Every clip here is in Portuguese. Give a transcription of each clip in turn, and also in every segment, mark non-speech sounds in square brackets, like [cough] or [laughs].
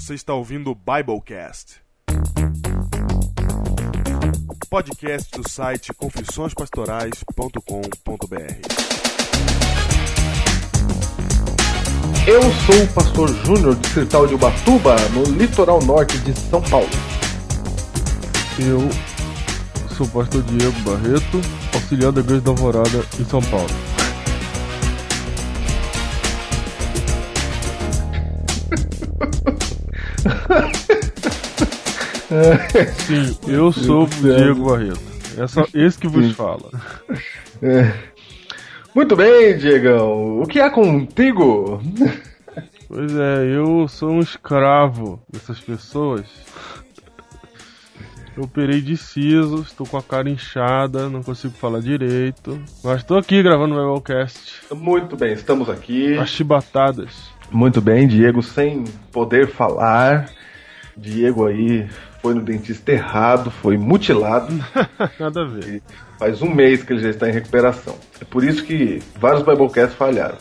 Você está ouvindo o Biblecast. Podcast do site confissõespastorais.com.br. Eu sou o pastor Júnior, distrital de Ubatuba, no litoral norte de São Paulo. Eu sou o pastor Diego Barreto, auxiliar da Igreja da Alvorada em São Paulo. Sim, eu sou o Diego Barreto. Essa, esse que vos Sim. fala. É. Muito bem, Diegão. O que é contigo? Pois é, eu sou um escravo dessas pessoas. Eu operei de siso, estou com a cara inchada, não consigo falar direito. Mas estou aqui gravando o Biblecast. Muito bem, estamos aqui. As chibatadas. Muito bem, Diego, sem poder falar. Diego aí foi no dentista errado, foi mutilado. [laughs] Nada a ver. E faz um mês que ele já está em recuperação. É por isso que vários Biblecasts falharam.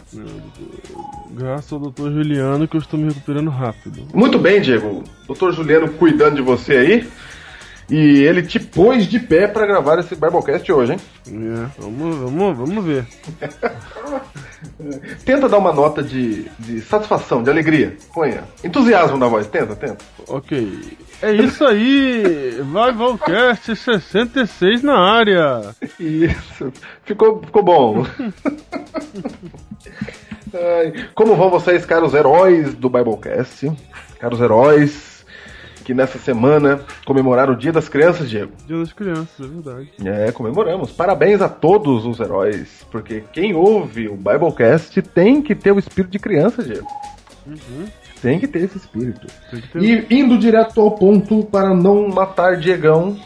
Graças ao Dr. Juliano que eu estou me recuperando rápido. Muito bem, Diego. Doutor Juliano cuidando de você aí. E ele te pôs de pé para gravar esse Biblecast hoje, hein? É, vamos, vamos, vamos ver. [laughs] Tenta dar uma nota de, de satisfação, de alegria. Ponha. Entusiasmo na voz. Tenta, tenta. Ok. É isso aí! Bible-cast 66 na área! Isso. Ficou, ficou bom. Ai, Como vão vocês, caros heróis do Biblecast? Caros heróis que nessa semana comemoraram o Dia das Crianças, Diego. Dia das crianças, é verdade. É, comemoramos. Parabéns a todos os heróis, porque quem ouve o Biblecast tem que ter o espírito de criança, Diego. Tem que ter esse espírito. Ter- E indo direto ao ponto para não matar Diegão,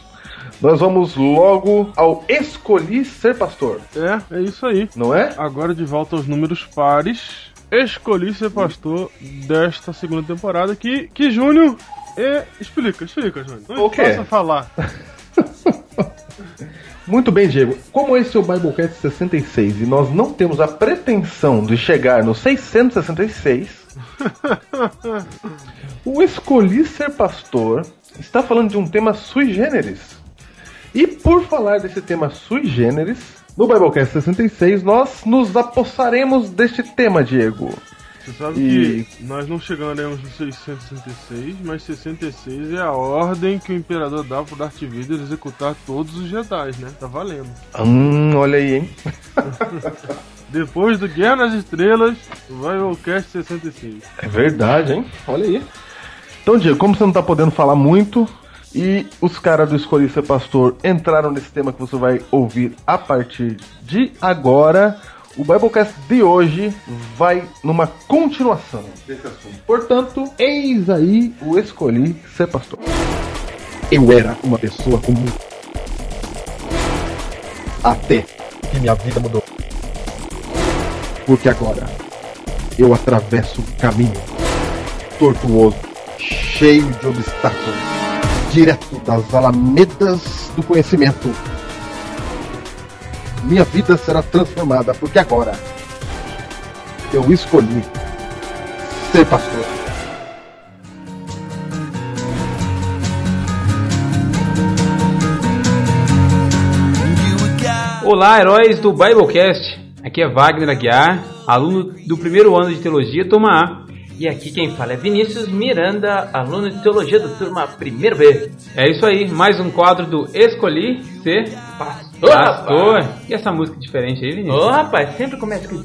nós vamos logo ao Escolhi Ser Pastor, É, é isso aí. não é? Agora de volta aos números pares. Escolhi ser pastor desta segunda temporada que, que Júnior. É, explica, explica, Júnior. Não O quê? Posso falar. [laughs] Muito bem, Diego. Como esse é o Biblecast 66 e nós não temos a pretensão de chegar no 666, o Escolhi Ser Pastor está falando de um tema sui generis. E por falar desse tema sui generis, no Biblecast 66 nós nos apossaremos deste tema, Diego. Você sabe E- que nós não chegaremos no 666, mas 66 é a ordem que o imperador dá pro Darth Vader executar todos os Jedi, né? Tá valendo. Hum, olha aí, hein? [laughs] Depois do Guerra nas Estrelas, vai o Cast 66. É verdade, hein? Olha aí. Então, Diego, como você não tá podendo falar muito e os caras do Escolhi Ser Pastor entraram nesse tema que você vai ouvir a partir de agora, o Biblecast de hoje vai numa continuação desse assunto. Portanto, eis aí o Escolhi Ser Pastor. Eu era uma pessoa comum. Até que minha vida mudou. Porque agora eu atravesso um caminho tortuoso, cheio de obstáculos, direto das alamedas do conhecimento. Minha vida será transformada, porque agora eu escolhi ser pastor. Olá, heróis do Biblecast. Aqui é Wagner Aguiar, aluno do primeiro ano de teologia, turma A. E aqui quem fala é Vinícius Miranda, aluno de teologia da turma 1B. É isso aí, mais um quadro do Escolhi Ser Pastor, Pastor. E essa música diferente aí, Vinícius? Ô rapaz, sempre começa com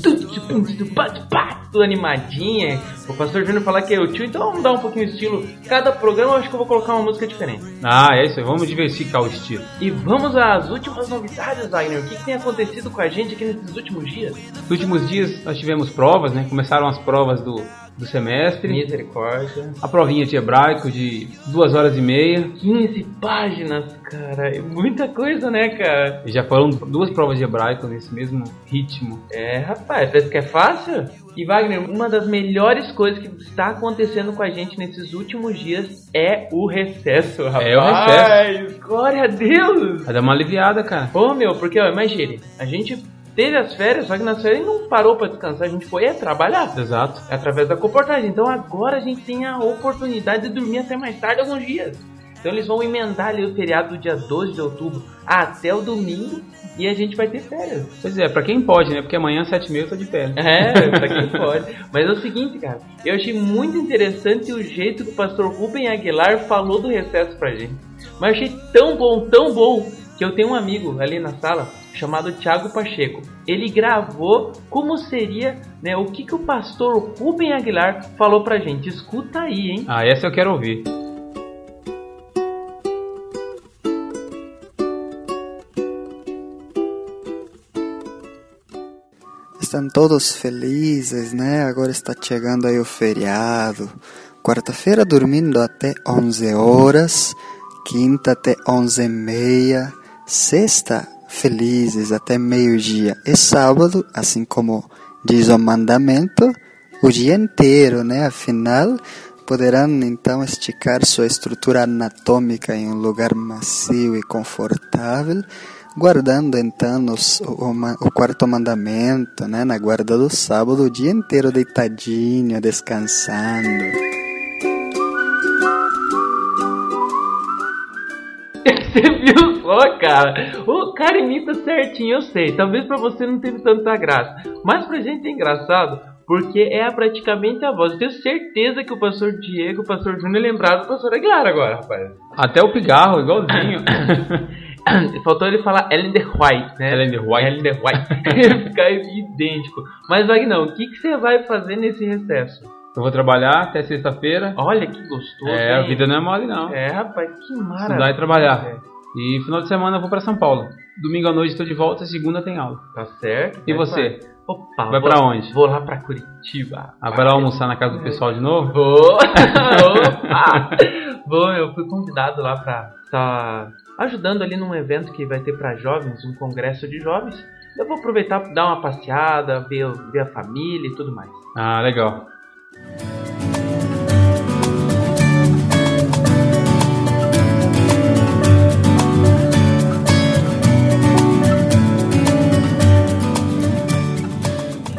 tudo, animadinha. O pastor Júnior falar que é o tio, então vamos dar um pouquinho de estilo. Cada programa eu acho que eu vou colocar uma música diferente. Ah, é isso aí, vamos diversificar o estilo. E vamos às últimas novidades, Wagner. O que, que tem acontecido com a gente aqui nesses últimos dias? Nos últimos dias nós tivemos provas, né? Começaram as provas do, do semestre. Misericórdia. A provinha de hebraico de duas horas e meia. 15 páginas, cara. É muita coisa, né, cara? E já foram duas provas de hebraico nesse mesmo ritmo. É, rapaz, parece que é fácil. E Wagner, uma das melhores coisas que está acontecendo com a gente nesses últimos dias é o recesso, rapaz. É o recesso. Glória a Deus! Vai dar uma aliviada, cara. Ô meu, porque ó, imagine, a gente teve as férias, só que nas férias não parou pra descansar, a gente foi é, trabalhar. Exato. Através da comportagem. Então agora a gente tem a oportunidade de dormir até mais tarde alguns dias. Então eles vão emendar ali o feriado do dia 12 de outubro até o domingo e a gente vai ter férias. Pois é, pra quem pode, né? Porque amanhã, sete e meia, eu tô de pé. É, pra quem pode. Mas é o seguinte, cara, eu achei muito interessante o jeito que o pastor Rubem Aguilar falou do recesso pra gente. Mas eu achei tão bom, tão bom, que eu tenho um amigo ali na sala chamado Thiago Pacheco. Ele gravou como seria, né, o que, que o pastor Rubem Aguilar falou pra gente. Escuta aí, hein? Ah, essa eu quero ouvir. Estão todos felizes, né? Agora está chegando aí o feriado. Quarta-feira dormindo até 11 horas, quinta até 11 e meia, sexta felizes até meio-dia e sábado, assim como diz o mandamento, o dia inteiro, né? Afinal, poderão então esticar sua estrutura anatômica em um lugar macio e confortável, guardando então os, o, o, quarto mandamento, né? Na guarda do sábado, o dia inteiro deitadinho, descansando. Você viu só, cara? O cara imita certinho, eu sei. Talvez pra você não tenha tanta graça. Mas pra gente é engraçado, porque é praticamente a voz. Eu tenho certeza que o pastor Diego, o pastor Júnior lembraram do pastor Aguilar agora, rapaz. Até o pigarro, igualzinho. [laughs] [coughs] Faltou ele falar Ellen the White, né? Ellen the White. Ellen the White. [laughs] [laughs] Ficar idêntico. Mas, Vagnão, o que, que você vai fazer nesse recesso? Eu vou trabalhar até sexta-feira. Olha que gostoso. É, hein? a vida não é mole, não. É, rapaz, que maravilha. Estudar e trabalhar. E final de semana eu vou pra São Paulo. Domingo à noite estou de volta, segunda tem aula. Tá certo. E vai você? pra- Opa, Vai vou- pra onde? Vou lá pra Curitiba. Ah, vai lá almoçar na casa do pessoal de novo? Vou! [laughs] Opa! Vou, eu fui convidado lá pra estar ajudando ali num evento que vai ter pra jovens, um congresso de jovens. Eu vou aproveitar pra dar uma passeada, ver, ver a família e tudo mais. Ah, legal.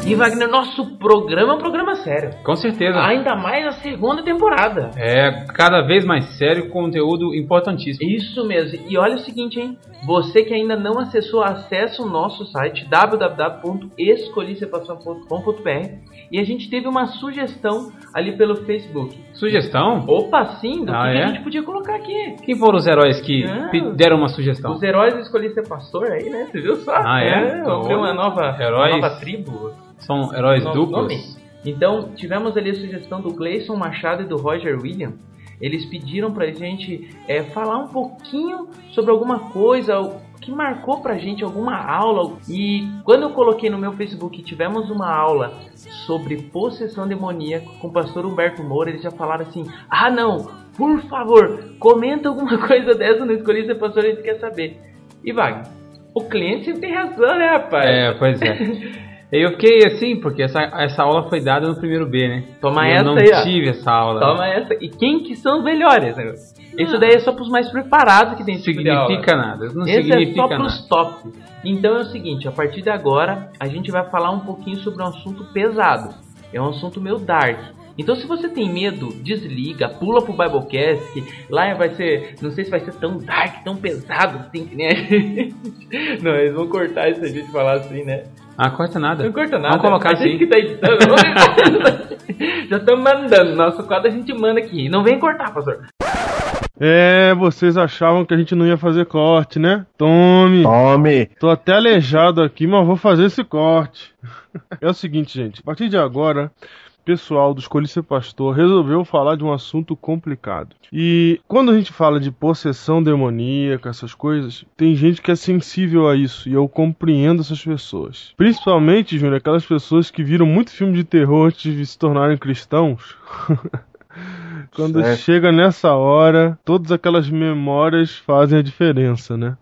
E Wagner, nosso programa é um programa sério. Com certeza. Ainda mais a segunda temporada. É cada vez mais sério, conteúdo importantíssimo. Isso mesmo. E olha o seguinte, hein? Você que ainda não acessou, acesse o nosso site www.escolhicepação.com.br e a gente teve uma sugestão ali pelo Facebook. Sugestão? Opa, sim, do Ah, que, que é? a gente podia colocar aqui. Quem foram os heróis que Ah. deram uma sugestão? Os heróis escolhi ser pastor aí, né? Você viu só? Ah, é? ter uma nova, Heróis? uma nova tribo. São heróis Novo duplos? nome. Então, tivemos ali a sugestão do Gleison Machado e do Roger William. Eles pediram pra gente é, falar um pouquinho sobre alguma coisa que marcou pra gente alguma aula. E quando eu coloquei no meu Facebook, tivemos uma aula sobre possessão demoníaca com o pastor Humberto Moura, eles já falaram assim: ah, não, por favor, comenta alguma [laughs] coisa dessa no Escolhi Ser Pastor, a gente quer saber. E Wagner, o cliente sempre tem razão, né, rapaz? É, pois é. [laughs] Eu fiquei assim, porque essa, essa aula foi dada no primeiro B, né? Toma eu essa não aí, ó. tive essa aula. Toma essa. E quem que são os melhores, né? Isso daí é só pros mais preparados que tem esse tipo significa nada. Não Esse é significa só nada. pros top. Então é o seguinte, a partir de agora a gente vai falar um pouquinho sobre um assunto pesado. É um assunto meio dark. Então se você tem medo, desliga, pula pro Biblecast, que lá vai ser, não sei se vai ser tão dark, tão pesado, assim que nem a [laughs] gente. Não, eles vão cortar isso a gente falar assim, né? Ah, corta nada. Não corta nada. Vamos colocar a gente que tá editando. [laughs] Já estamos mandando. Nosso quadro a gente manda aqui. Não vem cortar, pastor. É, vocês achavam que a gente não ia fazer corte, né? Tome! Tome! Tô até aleijado aqui, mas vou fazer esse corte. [laughs] É o seguinte, gente. A partir de agora, pessoal do Escolhi Ser Pastor resolveu falar de um assunto complicado. E quando a gente fala de possessão demoníaca, essas coisas, tem gente que é sensível a isso. E eu compreendo essas pessoas. Principalmente, Júnior, aquelas pessoas que viram muito filme de terror antes de se tornarem cristãos. [laughs] Quando Certo. chega nessa hora, todas aquelas memórias fazem a diferença, né?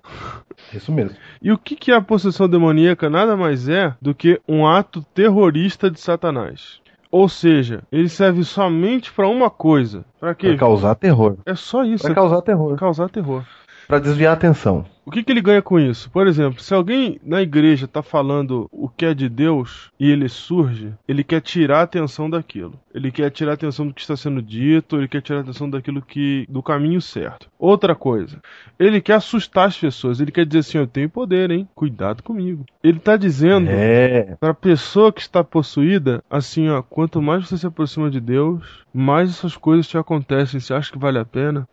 Isso mesmo. E o que que é a possessão demoníaca? Nada mais é do que um ato terrorista de Satanás. Ou seja, ele serve somente para uma coisa. Para quê? Pra causar terror. É só isso, Pra é causar terror. causar terror. Pra desviar a atenção. O que, que ele ganha com isso? Por exemplo, se alguém na igreja está falando o que é de Deus e ele surge, ele quer tirar a atenção daquilo. Ele quer tirar a atenção do que está sendo dito, ele quer tirar a atenção daquilo que do caminho certo. Outra coisa, ele quer assustar as pessoas, ele quer dizer assim, eu tenho poder, hein? Cuidado comigo. Ele está dizendo É. para a pessoa que está possuída, assim, ó, quanto mais você se aproxima de Deus, mais essas coisas te acontecem. Você acha que vale a pena?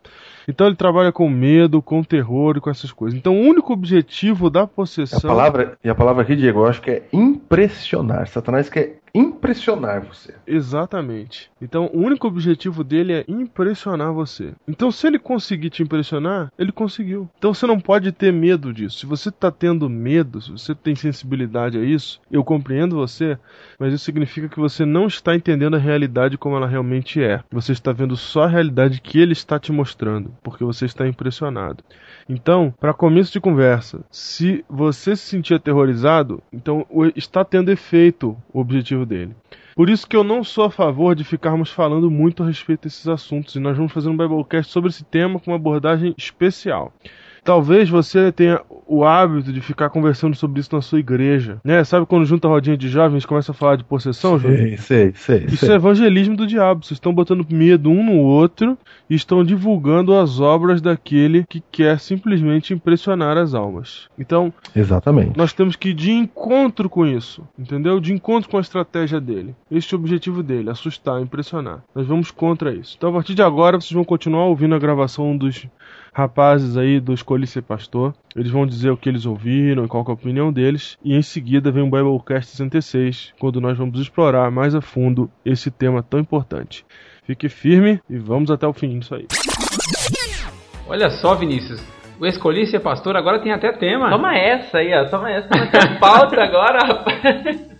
Então ele trabalha com medo, com terror e com essas coisas. Então o único objetivo da A possessão palavra, e a palavra aqui, Diego, eu acho que é impressionar. Satanás quer impressionar você. Exatamente. Então, o único objetivo dele é impressionar você. Então, se ele conseguir te impressionar, ele conseguiu. Então, você não pode ter medo disso. Se você está tendo medo, se você tem sensibilidade a isso, eu compreendo você, mas isso significa que você não está entendendo a realidade como ela realmente é. Você está vendo só a realidade que ele está te mostrando, porque você está impressionado. Então, para começo de conversa, se você se sentir aterrorizado, então está tendo efeito o objetivo dele. Por isso que eu não sou a favor de ficarmos falando muito a respeito desses assuntos, e nós vamos fazer um Biblecast sobre esse tema com uma abordagem especial. Talvez você tenha o hábito de ficar conversando sobre isso na sua igreja, né? Sabe quando junta a rodinha de jovens começa a falar de possessão? Sei, sei, sei. Isso sei. é evangelismo do diabo. Vocês estão botando medo um no outro e estão divulgando as obras daquele que quer simplesmente impressionar as almas. Então, Exatamente. nós temos que ir de encontro com isso, entendeu? De encontro com a estratégia dele. Este é o objetivo dele, assustar, impressionar. Nós vamos contra isso. Então, a partir de agora, vocês vão continuar ouvindo a gravação dos rapazes aí do Escolhi Ser Pastor. Eles vão dizer o que eles ouviram e qual que é a opinião deles. E em seguida vem o Biblecast 66, quando nós vamos explorar mais a fundo esse tema tão importante. Fique firme e vamos até o fim disso aí. Olha só, Vinícius. O Escolhi Ser Pastor agora tem até tema. Toma essa aí, ó. Toma essa. Toma essa [laughs] pauta agora, rapaz.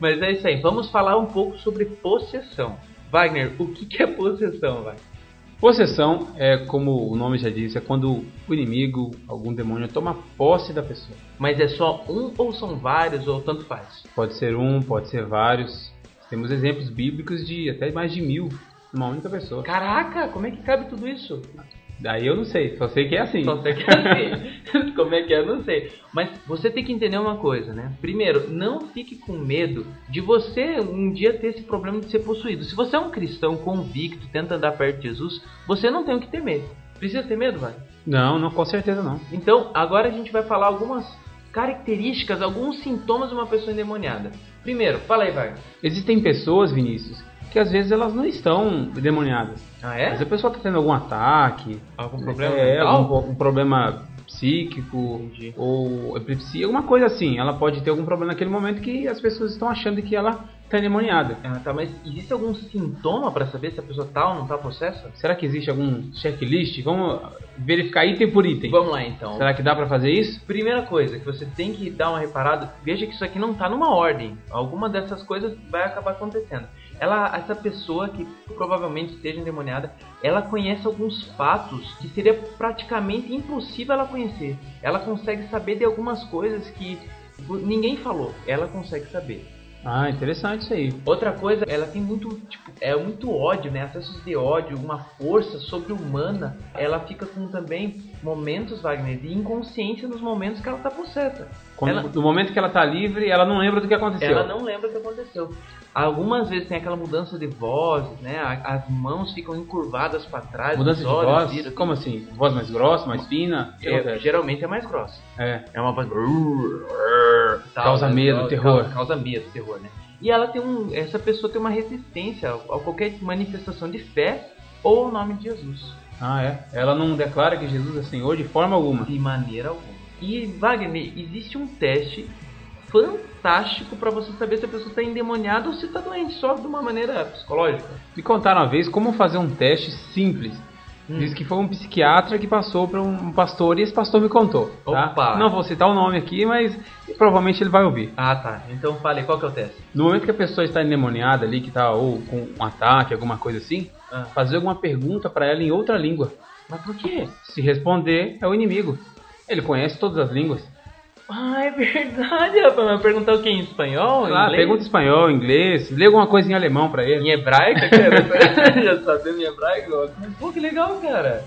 Mas é isso aí. Vamos falar um pouco sobre possessão. Wagner, o que que é possessão, vai? Possessão é, como o nome já diz, é quando o inimigo, algum demônio, toma posse da pessoa. Mas é só um ou são vários ou tanto faz? Pode ser um, pode ser vários. Temos exemplos bíblicos de até mais de mil numa única pessoa. Caraca, como é que cabe tudo isso? Daí eu não sei, só sei que é assim. Só sei que é assim. [laughs] Como é que é, eu não sei. Mas você tem que entender uma coisa, né? Primeiro, não fique com medo de você um dia ter esse problema de ser possuído. Se você é um cristão convicto, tenta andar perto de Jesus, você não tem o que temer. Precisa ter medo, vai? Não, não, com certeza não. Então, agora a gente vai falar algumas características, alguns sintomas de uma pessoa endemoniada. Primeiro, fala aí, vai. Existem pessoas, Vinícius, que às vezes elas não estão demoniadas. Ah, Mas é? a pessoa está tendo algum ataque, Algum problema é, algum, um problema psíquico Entendi. ou epilepsia, alguma coisa assim. Ela pode ter algum problema naquele momento que as pessoas estão achando que ela está endemoniada. Ah, tá, mas existe algum sintoma pra saber se a pessoa tá ou não tá possessa? Será que existe algum checklist? Vamos verificar item por item. Vamos lá então. Será que dá pra fazer isso? Primeira coisa que você tem que dar uma reparada, veja que isso aqui não tá numa ordem. Alguma dessas coisas vai acabar acontecendo. Ela, essa pessoa que provavelmente esteja endemoniada, ela conhece alguns fatos que seria praticamente impossível ela conhecer. Ela consegue saber de algumas coisas que ninguém falou. Ela consegue saber. Ah, interessante isso aí. Outra coisa, ela tem muito, tipo, é muito ódio, né? Acessos de ódio, uma força sobre-humana. Ela fica com também momentos, Wagner, de inconsciência nos momentos que ela tá possessa. Quando- Ela- No momento que ela tá livre, ela não lembra do que aconteceu. Ela não lembra o que aconteceu. Algumas vezes tem aquela mudança de voz, né? As mãos ficam encurvadas para trás, Mudança de voz? viram- Como assim? Voz mais grossa, mais fina? O É, geralmente é mais grossa. É. É uma voz. tal, Causa né? medo, Causa- terror. Causa medo, terror, né? E ela tem um. Essa pessoa tem uma resistência a qualquer manifestação de fé ou ao nome de Jesus. Ah, é. Ela não declara que Jesus é Senhor de forma alguma. De maneira alguma. E, Wagner, existe um teste fantástico para você saber se a pessoa está endemoniada ou se está doente, só de uma maneira psicológica. Me contaram uma vez como fazer um teste simples. Hum. Diz que foi um psiquiatra que passou para um pastor e esse pastor me contou. Tá? Opa! Não vou citar o nome aqui, mas provavelmente ele vai ouvir. Ah, tá. Então fale, qual que é o teste? No momento que a pessoa está endemoniada ali, que está ou com um ataque, alguma coisa assim, Ah. fazer alguma pergunta para ela em outra língua. Mas por quê? Se responder, é o inimigo. Ele conhece todas as línguas. Ah, é verdade, rapaz. Mas perguntar o que? Em espanhol? Lá, inglês? pergunta em espanhol, inglês, lê alguma coisa em alemão para ele. Em hebraico, cara? [laughs] Já sabendo em hebraico? Pô, que legal, cara.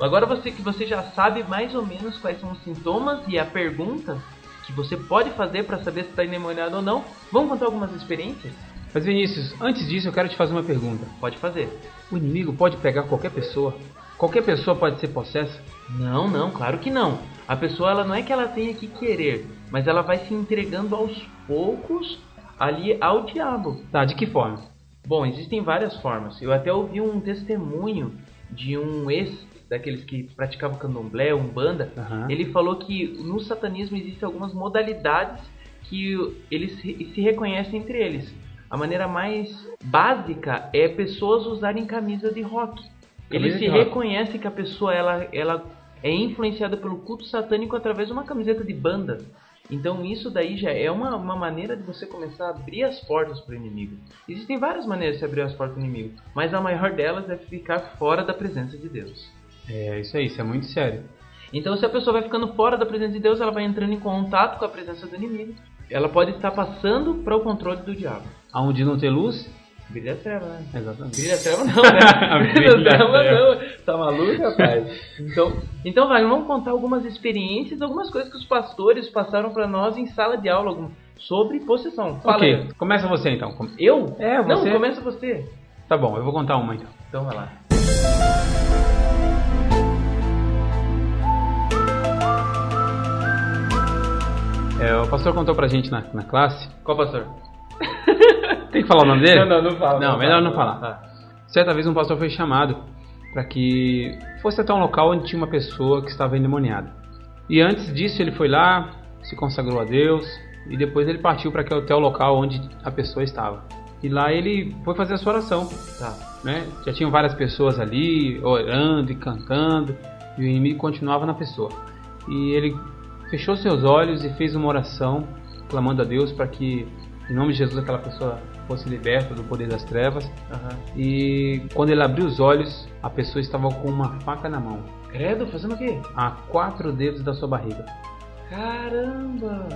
Agora você que você já sabe mais ou menos quais são os sintomas e a pergunta que você pode fazer para saber se está endemoniado ou não, vamos contar algumas experiências? Mas Vinícius, antes disso eu quero te fazer uma pergunta. Pode fazer. O inimigo pode pegar qualquer pessoa? Qualquer pessoa pode ser possessa? Não, não, claro que não. A pessoa ela não é que ela tenha que querer, mas ela vai se entregando aos poucos ali ao diabo. Tá, de que forma? Bom, existem várias formas. Eu até ouvi um testemunho de um ex daqueles que praticavam candomblé, umbanda. Aham. Ele falou que no satanismo existem algumas modalidades que eles se se reconhecem entre eles. A maneira mais básica é pessoas usarem camisa de rock. Ele Camisa se de rock. reconhece que a pessoa ela, ela é influenciada pelo culto satânico através de uma camiseta de banda. Então isso daí já é uma, uma maneira de você começar a abrir as portas para o inimigo. Existem várias maneiras de abrir as portas para o inimigo, mas a maior delas é ficar fora da presença de Deus. É, isso aí, isso é muito sério. Então, se a pessoa vai ficando fora da presença de Deus, ela vai entrando em contato com a presença do inimigo. Ela pode estar passando para o controle do diabo. Aonde não tem luz? Brilha treva, né? Exatamente. Brilha a treva não, né? [laughs] Brilha treva não. Tá maluco, rapaz? Então, então vai, vamos contar algumas experiências, algumas coisas que os pastores passaram para nós em sala de aula sobre possessão. Fala ok, aí. começa você então. Eu? É, Não, você. começa você. Tá bom, eu vou contar uma então. Então vai lá. É, o pastor contou pra gente na, na classe. Qual pastor? [laughs] Tem que falar o nome dele? Não, não, não fala. Não, melhor não fala. falar. Certa vez um pastor foi chamado para que fosse até um local onde tinha uma pessoa que estava endemoniada. E antes disso ele foi lá, se consagrou a Deus e depois ele partiu para até o local onde a pessoa estava. E lá ele foi fazer a sua oração, Tá. né? Já tinham várias pessoas ali orando e cantando e o inimigo continuava na pessoa. E ele fechou seus olhos e fez uma oração clamando a Deus para que em nome de Jesus aquela pessoa fosse liberta do poder das trevas. Aham. E quando ele abriu os olhos, a pessoa estava com uma faca na mão, Credo, fazendo o quê? a quatro dedos da sua barriga. Caramba!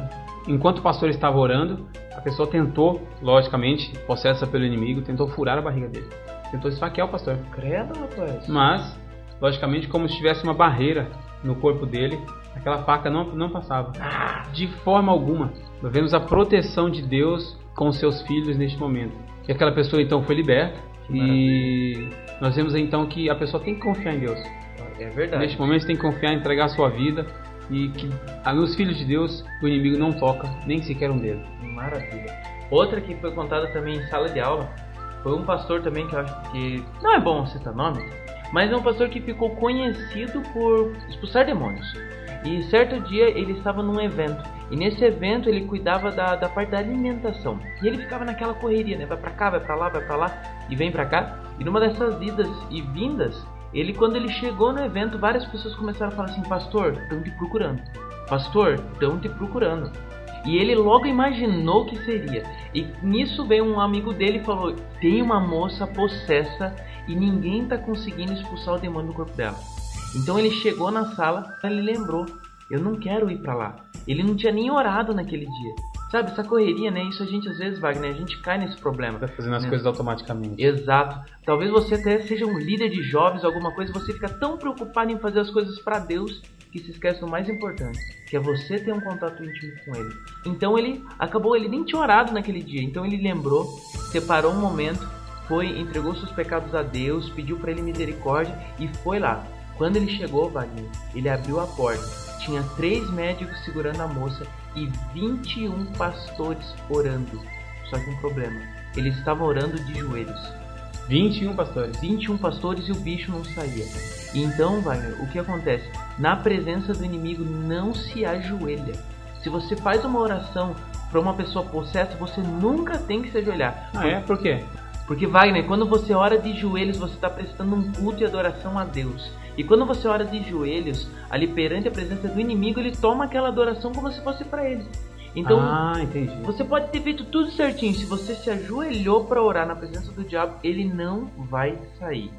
Enquanto o pastor estava orando, a pessoa tentou, logicamente, possessa pelo inimigo, tentou furar a barriga dele. Tentou esfaquear o pastor. Credo, rapaz. Mas, logicamente, como se tivesse uma barreira no corpo dele, aquela faca não, não passava. De forma alguma. Nós vemos a proteção de Deus com seus filhos neste momento. E aquela pessoa então foi liberta. E nós vemos então que a pessoa tem que confiar em Deus. É verdade. Neste momento você tem que confiar, entregar a sua vida. E que nos filhos de Deus o inimigo não toca nem sequer um dedo. Maravilha. Outra que foi contada também em sala de aula foi um pastor também que eu acho que não é bom citar nome, mas é um pastor que ficou conhecido por expulsar demônios. E certo dia ele estava num evento e nesse evento ele cuidava da, da parte da alimentação. E ele ficava naquela correria, né? Vai pra cá, vai pra lá, vai pra lá e vem pra cá. E numa dessas idas e vindas, ele quando ele chegou no evento, várias pessoas começaram a falar assim: "Pastor, estão te procurando. Pastor, estão te procurando." E ele logo imaginou que seria. E nisso veio um amigo dele e falou: tem uma moça possessa e ninguém tá conseguindo expulsar o demônio do corpo dela. Então ele chegou na sala, ele lembrou: eu não quero ir pra lá. Ele não tinha nem orado naquele dia. Sabe, essa correria, né? Isso a gente às vezes, Wagner, a gente cai nesse problema. Tá fazendo as né? coisas automaticamente. Exato. Talvez você até seja um líder de jovens, alguma coisa, você fica tão preocupado em fazer as coisas para Deus que se esquece do mais importante, que é você ter um contato íntimo com Ele. Então ele acabou, ele nem tinha orado naquele dia, então ele lembrou, separou um momento, foi, entregou seus pecados a Deus, pediu para Ele misericórdia e foi lá. Quando ele chegou, Wagner, ele abriu a porta. Tinha três médicos segurando a moça e 21 pastores orando. Só que um problema, eles estavam orando de joelhos. 21 pastores. 21 pastores e o bicho não saía. E então, Wagner, o que acontece? Na presença do inimigo, não se ajoelha. Se você faz uma oração para uma pessoa possessa, você nunca tem que se ajoelhar. Ah, é? Por quê? Porque, Wagner, quando você ora de joelhos, você está prestando um culto e adoração a Deus. E quando você ora de joelhos, ali perante a presença do inimigo, ele toma aquela adoração como se fosse para ele. Então, ah, entendi. você pode ter feito tudo certinho. Se você se ajoelhou para orar na presença do diabo, ele não vai sair.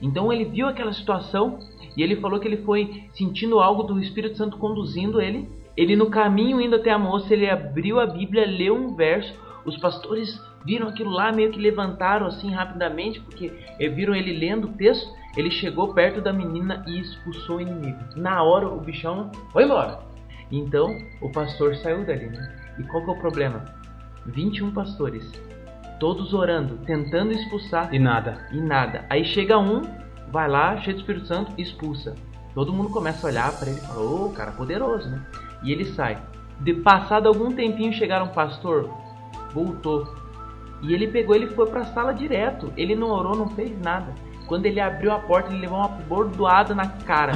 Então ele viu aquela situação e ele falou que ele foi sentindo algo do Espírito Santo conduzindo ele. Ele no caminho indo até a moça, ele abriu a Bíblia, leu um verso. Os pastores viram aquilo lá, meio que levantaram assim rapidamente, porque eh, viram ele lendo o texto. Ele chegou perto da menina e expulsou o inimigo. Na hora o bichão foi embora. Então o pastor saiu dali, né? E qual que é o problema? 21 pastores, todos orando, tentando expulsar E nada. e nada. Aí chega um, vai lá, cheio do Espírito Santo, expulsa. Todo mundo começa a olhar pra ele e fala, ô, cara poderoso, né? E ele sai. De passado algum tempinho chegaram um pastor, voltou. E ele pegou, ele foi pra sala direto. Ele não orou, não fez nada. Quando ele abriu a porta, ele levou uma bordoada na cara.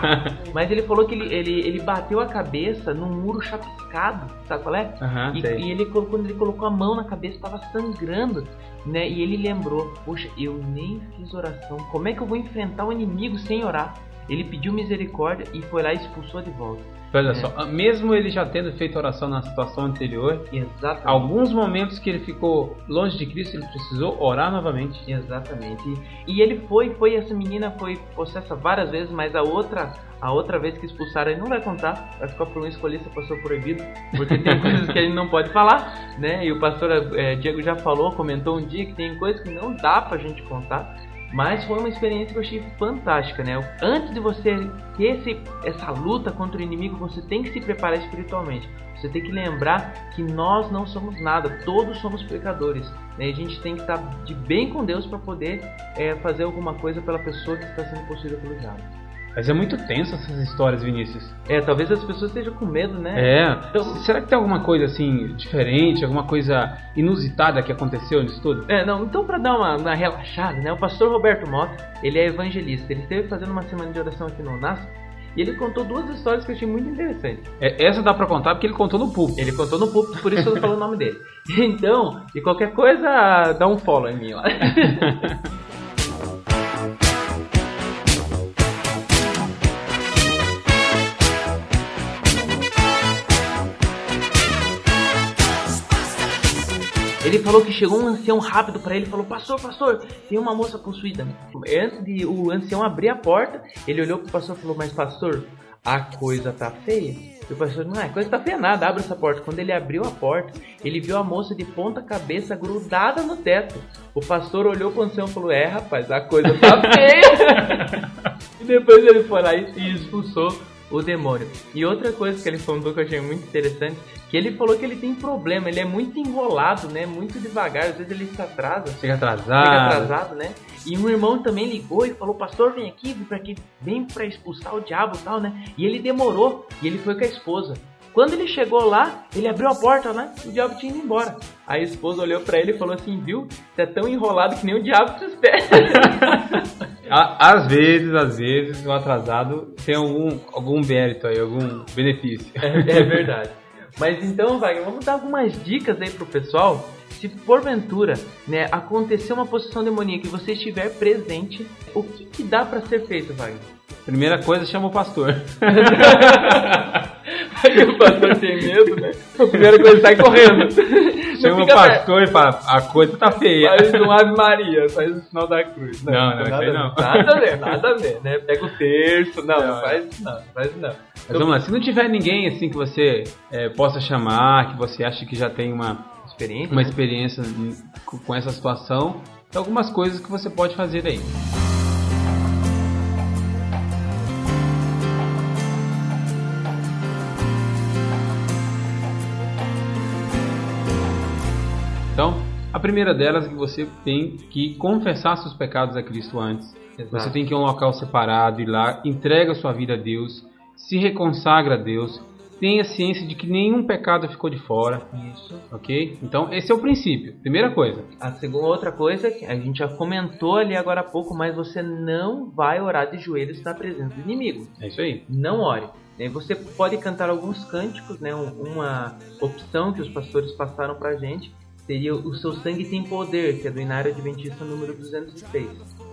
[laughs] Mas ele falou que ele, ele, ele bateu a cabeça num muro chapiscado, sabe qual é? Aham, E, e ele quando ele colocou a mão na cabeça, estava sangrando, né? E ele lembrou, poxa, eu nem fiz oração. Como é que eu vou enfrentar o inimigo sem orar? Ele pediu misericórdia e foi lá e expulsou de volta. Olha É. só, mesmo ele já tendo feito oração na situação anterior, Exatamente. alguns momentos que ele ficou longe de Cristo, ele precisou orar novamente. Exatamente. E, ele foi, foi essa menina foi possessa várias vezes, mas a outra, a outra vez que expulsaram ele não vai contar, vai ficar por um escolhista pastor proibido, porque tem [laughs] coisas que ele não pode falar, né? E o pastor eh, Diego já falou, comentou um dia que tem coisas que não dá pra gente contar. Mas foi uma experiência que eu achei fantástica, né? Antes de você ter esse, essa luta contra o inimigo, você tem que se preparar espiritualmente. Você tem que lembrar que nós não somos nada, todos somos pecadores. Né? E a gente tem que estar de bem com Deus para poder é, fazer alguma coisa pela pessoa que está sendo possuída pelo diabo. Mas é muito tenso essas histórias, Vinícius. É, talvez as pessoas estejam com medo, né? É. Então- Será que tem alguma coisa assim diferente, alguma coisa inusitada que aconteceu nisso tudo? É, não, então para dar uma, uma relaxada, né? O pastor Roberto Mota, ele é evangelista. Ele esteve fazendo uma semana de oração aqui no NAS e ele contou duas histórias que eu achei muito interessantes. É, essa dá pra contar porque ele contou no público. Ele contou no público, por isso eu tô falando o nome dele. [laughs] Então, e qualquer coisa, dá um follow em mim lá. [laughs] Ele falou que chegou um ancião rápido pra ele e falou: Pastor, pastor, tem uma moça possuída. Antes de o ancião abrir a porta, ele olhou pro pastor e falou: Mas, pastor, a coisa tá feia. E o pastor, não, a coisa tá feia nada, abre essa porta. Quando ele abriu a porta, ele viu a moça de ponta cabeça grudada no teto. O pastor olhou pro ancião e falou: É, rapaz, a coisa tá [laughs] feia. e depois ele foi lá e expulsou o demônio. E outra coisa que ele contou que eu achei muito interessante, que ele falou que ele tem problema, ele é muito enrolado, né? Muito devagar, às vezes ele se atrasa. Chega atrasado. Chega atrasado, né? E um irmão também ligou e falou: Pastor, vem aqui, vem pra, aqui, vem pra expulsar o diabo e tal, né? E ele demorou e ele foi com a esposa. Quando ele chegou lá, ele abriu a porta, né? O diabo tinha ido embora. Aí a esposa olhou pra ele e falou assim: Viu? Você é tão enrolado que nem o diabo te espera. [laughs] Às vezes, às vezes, o atrasado tem algum, algum mérito aí, algum benefício. É, é verdade. Mas então, Wagner, vamos dar algumas dicas aí pro pessoal. Se porventura, né, acontecer uma possessão demoníaca e você estiver presente, o que, que dá pra ser feito, Wagner? Primeira coisa, chama o pastor. [laughs] Aí o pastor tem medo, né? A primeira coisa sai correndo. [laughs] Chama o pastor e fala, a coisa tá feia. Faz um Ave Maria, faz o sinal da cruz. Não, não, nada, isso aí não. Nada a ver, nada a ver, né? Pega o terço, não, não, Não, faz isso não, não faz isso não. Mas vamos lá, se não tiver ninguém assim que você é, possa chamar, que você acha que já tem uma, Experiência? uma experiência hum, com com essa situação, tem algumas coisas que você pode fazer aí. Primeira delas é que você tem que confessar seus pecados a Cristo antes. Exato. Você tem que ir a um local separado, ir lá, entrega sua vida a Deus, se reconsagra a Deus, tenha ciência de que nenhum pecado ficou de fora, Isso. ok? Então, esse é o princípio. Primeira coisa. A segunda outra coisa, que a gente já comentou ali agora há pouco, mas você não vai orar de joelhos na presença do inimigo. É isso aí. Não ore. Né, Você pode cantar alguns cânticos, né? Um- Uma opção que os pastores passaram pra gente seria o seu sangue tem poder, que é do Inário Adventista número 206.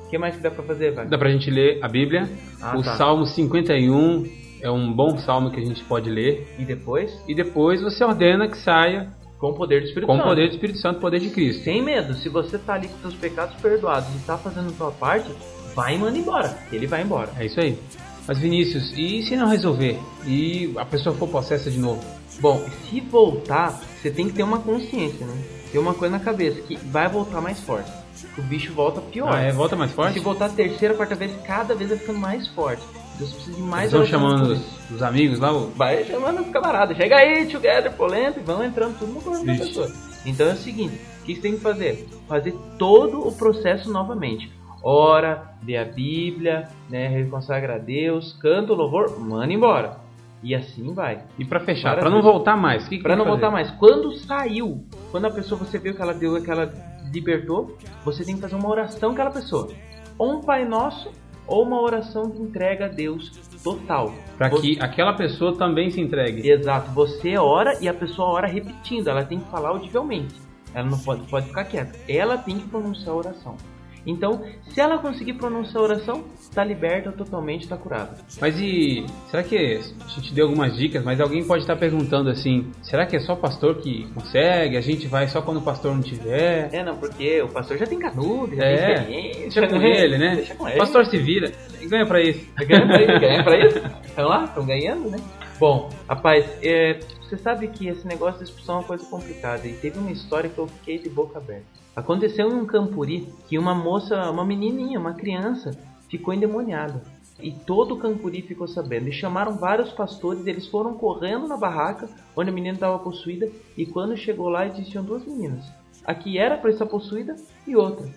O que mais que dá pra fazer, Wagner? Dá pra gente ler a Bíblia. Ah, o tá. Salmo 51 é um bom salmo que a gente pode ler. E depois, E depois você ordena que saia com o poder do Espírito com o Santo. poder do Espírito Santo, o poder de Cristo. Sem medo, se você tá ali com seus pecados perdoados e tá fazendo a sua parte, vai e manda embora. Ele vai embora. É isso aí. Mas Vinícius, e se não resolver? E a pessoa for possessa de novo? Bom, se voltar, você tem que ter uma consciência, né? Tem uma coisa na cabeça, que vai voltar mais forte. O bicho volta pior. Ah, é, volta mais Se forte? voltar a terceira, quarta vez, cada vez vai ficando mais forte. Então você precisa de mais Eles vão chamando os, os amigos lá, o- Vai chamando os camaradas. Chega aí, together, polenta, e vão entrando tudo no corpo da pessoa. Então é o seguinte, o que você tem que fazer? Fazer todo o processo novamente. Ora, lê a Bíblia, né, reconsagra a Deus, canta o louvor, manda embora. E assim vai. E pra fechar, pra não vezes. voltar mais, que, tem não que voltar fazer? mais. Quando saiu, quando a pessoa você viu que ela deu, que ela libertou, você tem que fazer uma oração aquela pessoa. Ou um Pai Nosso, ou uma oração de entrega a Deus total. Pra Você- que aquela pessoa também se entregue. Exato, você ora e a pessoa ora repetindo, ela tem que falar audivelmente. Ela não pode, pode ficar quieta. Ela tem que pronunciar a oração. Então, se ela conseguir pronunciar a oração, está liberta totalmente, está curada. Mas e será que a gente deu algumas dicas, mas alguém pode estar perguntando assim, será que é só pastor que consegue? A gente vai só quando o pastor não tiver? É, não, porque o pastor já tem canudo, já É, tem experiência. Deixa com ele, né? Deixa com O ele. pastor se vira e [laughs] ganha pra isso. Ganha pra isso, ganha pra isso. Estão lá, estão ganhando, né? Bom, rapaz, é, você sabe que esse negócio de expulsão é uma coisa complicada. E teve uma história que eu fiquei de boca aberta. Aconteceu em um campuri que uma moça, uma menininha, uma criança, ficou endemoniada. E todo o campuri ficou sabendo. E chamaram vários pastores, eles foram correndo na barraca onde a menina estava possuída. E quando chegou lá, existiam duas meninas. A que era para estar possuída e outra.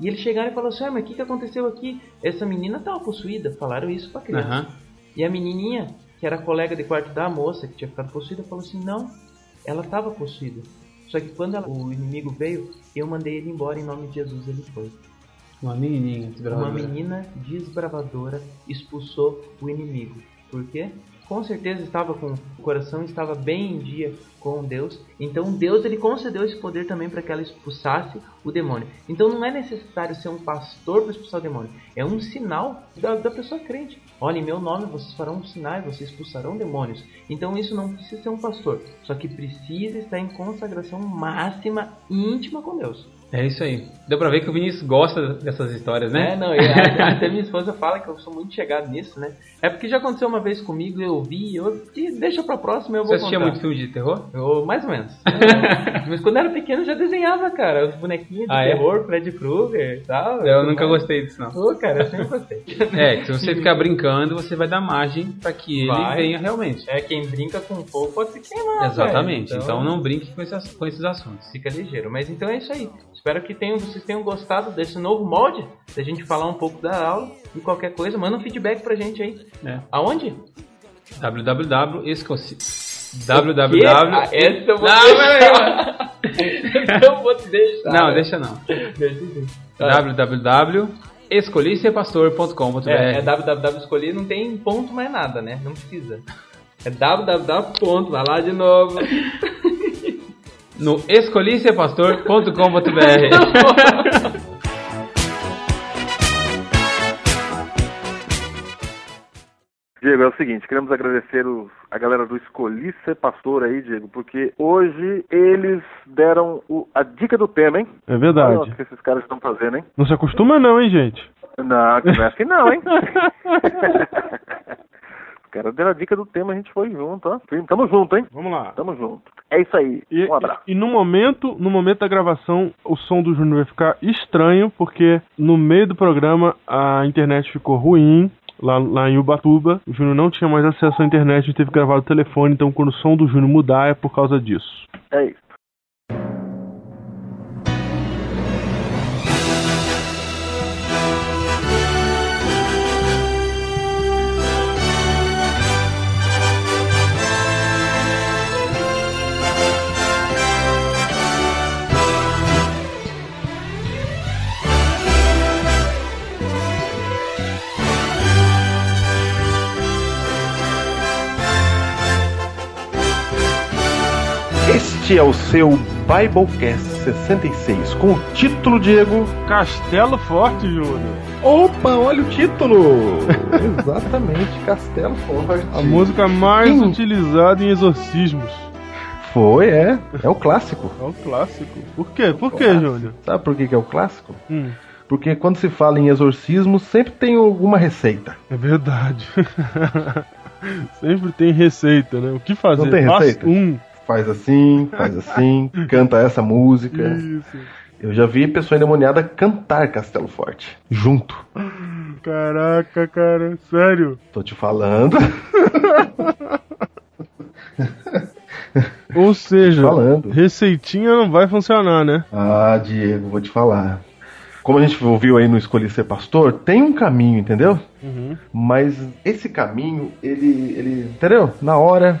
E eles chegaram e falaram assim: ah, mas o que, que aconteceu aqui? Essa menina estava possuída. Falaram isso pra criança. Aham. E a menininha, que era colega de quarto da moça, que tinha ficado possuída, falou assim: não, ela estava possuída. Só que quando ela- o inimigo veio, eu mandei ele embora em nome de Jesus, ele foi. Uma menininha Uma desbravadora. menina desbravadora expulsou o inimigo. Por quê? Com certeza estava com o coração estava bem em dia com Deus. Então Deus ele concedeu esse poder também para que ela expulsasse o demônio. Então não é necessário ser um pastor para expulsar o demônio. É um sinal da, da pessoa crente. Olha, em meu nome vocês farão sinais, vocês expulsarão demônios. Então isso não precisa ser um pastor, só que precisa estar em consagração máxima íntima com Deus. É isso aí. Deu pra ver que o Vinícius gosta dessas histórias, né? É, não, e a- [laughs] até minha esposa fala que eu sou muito chegado nisso, né? É porque já aconteceu uma vez comigo, eu vi, eu e deixa pra próxima, eu vou Você assistia contar. muito filme de terror? Eu, mais ou menos. [laughs] Mas quando eu era pequeno eu já desenhava, cara, os bonequinhos de Ah, é? terror, Freddy Krueger e tal. Eu nunca mais. gostei disso, não. Ô, cara, eu sempre gostei. [laughs] É, que se você ficar brincando, você vai dar margem pra que ele Vai. venha realmente. É, quem brinca com fogo pode se queimar, Exatamente. velho. Então não brinque com esses, com esses assuntos. Fica ligeiro. Mas então é isso aí. Espero que tenham, vocês tenham gostado desse novo molde, da gente falar um pouco da aula e qualquer coisa, manda um feedback pra gente aí. É. Aonde? www.escoci... Ah, www... essa eu vou Não, deixar. [laughs] eu vou deixar. Não, deixa não. Sim. www.escolhicerpastor.com.br É, é www escolher, não tem ponto mais nada, né? Não precisa. É www. ponto, Vai lá de novo. [laughs] No escolhicerpastor.com.br [laughs] Diego, é o seguinte, queremos agradecer os- a galera do Escolhi Ser Pastor aí, Diego, porque hoje eles deram o- a dica do tema, hein? É Olha verdade. o que esses caras estão fazendo, hein? Não se acostuma não, hein, gente? Não, que não é assim não, hein? [laughs] Os caras deram a dica do tema, a gente foi junto, ó. Tamo junto, hein? Vamos lá. Tamo junto. É isso aí. E, Um abraço. e no momento, no momento da gravação, o som do Júnior vai ficar estranho, porque no meio do programa a internet ficou ruim. Lá, lá em Ubatuba, o Júnior não tinha mais acesso à internet, a gente teve que gravar o telefone, então quando o som do Júnior mudar é por causa disso. É isso. Este é o seu Biblecast 66, com o título, Diego. Castelo Forte, Júnior. Opa, olha o título! [laughs] Exatamente, Castelo Forte. A música mais Sim. utilizada em exorcismos. Foi, é. É o clássico. É um clássico. Por quê? Por quê, Clássico. Júnior? Sabe por que, que é o clássico? Hum, Porque quando se fala em exorcismo, sempre tem alguma receita. é verdade. [laughs] Sempre tem receita, né? O que fazer? Não tem Passo receita? Um. Faz assim, faz assim, [laughs] canta essa música. Isso. Eu já vi pessoa endemoniada cantar Castelo Forte. Junto. Caraca, cara, sério. Tô te falando. [laughs] Ou seja, Falando. receitinha não vai funcionar, né? Ah, Diego, vou te falar. Como a gente ouviu aí no Escolhi Ser Pastor, tem um caminho, entendeu? Uhum. Mas esse caminho, ele, ele. Entendeu? Na hora,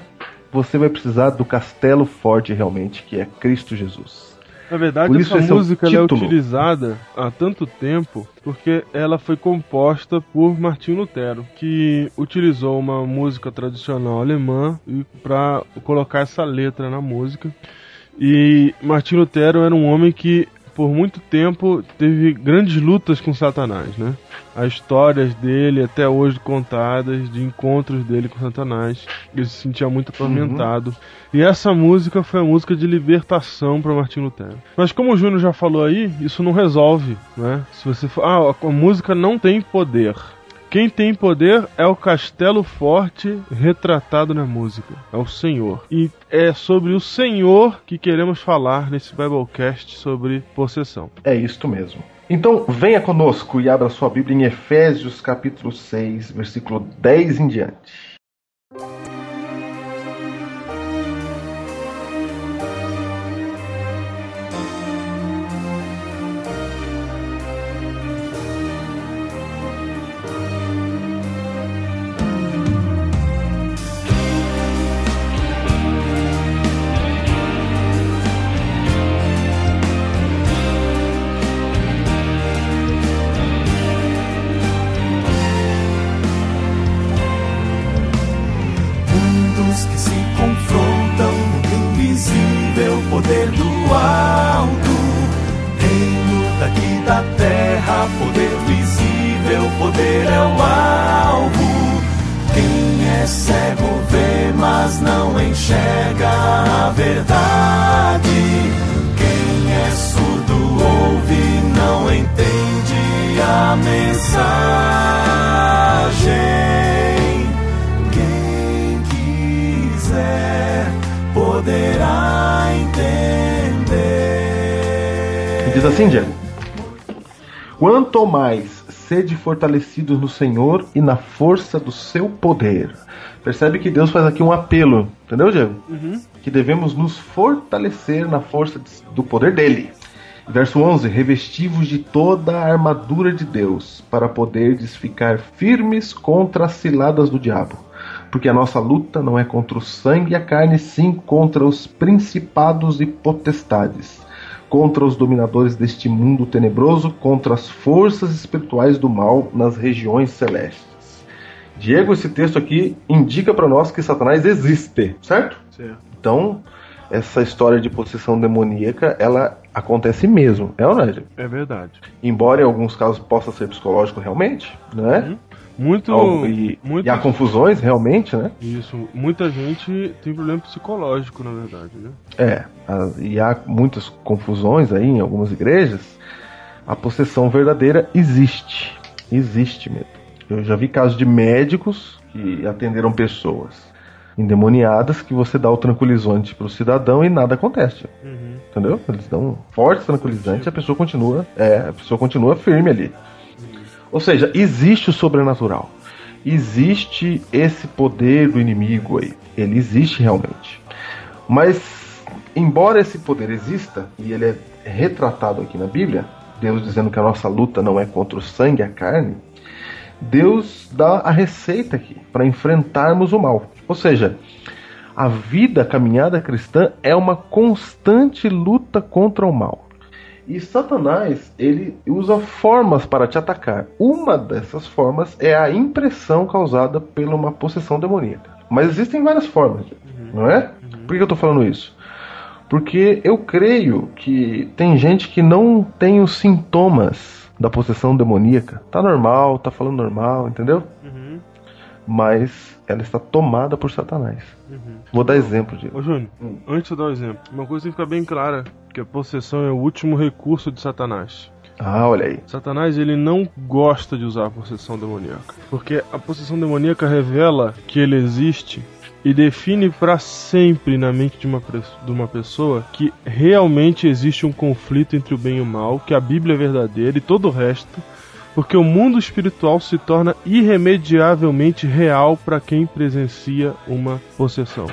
você vai precisar do castelo forte realmente, que é Cristo Jesus. Na verdade, essa é música é título. utilizada há tanto tempo porque ela foi composta por Martinho Lutero, que utilizou uma música tradicional alemã para colocar essa letra na música. E Martinho Lutero era um homem que por muito tempo teve grandes lutas com Satanás, né? As histórias dele até hoje contadas de encontros dele com Satanás, ele se sentia muito atormentado. E essa música foi a música de libertação para Martin Lutero. Mas como o Júnior já falou aí, isso não resolve, né? Se você for, ah, a música não tem poder. Quem tem poder é o castelo forte retratado na música. É o Senhor. E é sobre o Senhor que queremos falar nesse Biblecast sobre possessão. É isto mesmo. Então, venha conosco e abra sua Bíblia em Efésios capítulo 6, versículo 10 em diante. Fortalecidos no Senhor e na força do seu poder. Percebe que Deus faz aqui um apelo, entendeu, Diego? Que devemos nos fortalecer na força do poder dele. Verso 11: Revestivos de toda a armadura de Deus, para poderdes ficar firmes contra as ciladas do diabo. Porque a nossa luta não é contra o sangue e a carne, sim contra os principados e potestades, contra os dominadores deste mundo tenebroso, contra as forças espirituais do mal nas regiões celestes. Diego, esse texto aqui indica para nós que Satanás existe, certo? Certo. Então, essa história de possessão demoníaca, ela acontece mesmo, é ou não é? É verdade. Embora em alguns casos possa ser psicológico realmente, né? Muito. Algo- e, e há confusões realmente, né? Isso. Muita gente tem problema psicológico, na verdade, né? É, e há muitas confusões aí em algumas igrejas. A possessão verdadeira existe. Existe mesmo. Eu já vi casos de médicos que atenderam pessoas endemoniadas que você dá o tranquilizante pro cidadão e nada acontece. Entendeu? Eles dão um forte tranquilizante e a pessoa continua, é, a pessoa continua firme ali. Ou seja, existe o sobrenatural. Existe esse poder do inimigo aí. Ele existe realmente. Mas, embora esse poder exista, e ele é retratado aqui na Bíblia, Deus dizendo que a nossa luta não é contra o sangue e a carne, Deus dá a receita aqui para enfrentarmos o mal. Ou seja, a vida, a caminhada cristã é uma constante luta contra o mal. E Satanás, ele usa formas para te atacar. Uma dessas formas é a impressão causada por uma possessão demoníaca. Mas existem várias formas, não é? Por que eu estou falando isso? Porque eu creio que tem gente que não tem os sintomas da possessão demoníaca. Tá normal, tá falando normal, entendeu? Mas ela está tomada por Satanás. Vou dar exemplo, Diego. Ô Júnior, antes de eu dar o exemplo, uma coisa tem que ficar bem clara, que a possessão é o último recurso de Satanás. Ah, olha aí. Satanás ele não gosta de usar a possessão demoníaca, porque a possessão demoníaca revela que ele existe e define para sempre na mente de uma, de uma pessoa que realmente existe um conflito entre o bem e o mal, que a Bíblia é verdadeira e todo o resto, porque o mundo espiritual se torna irremediavelmente real para quem presencia uma possessão.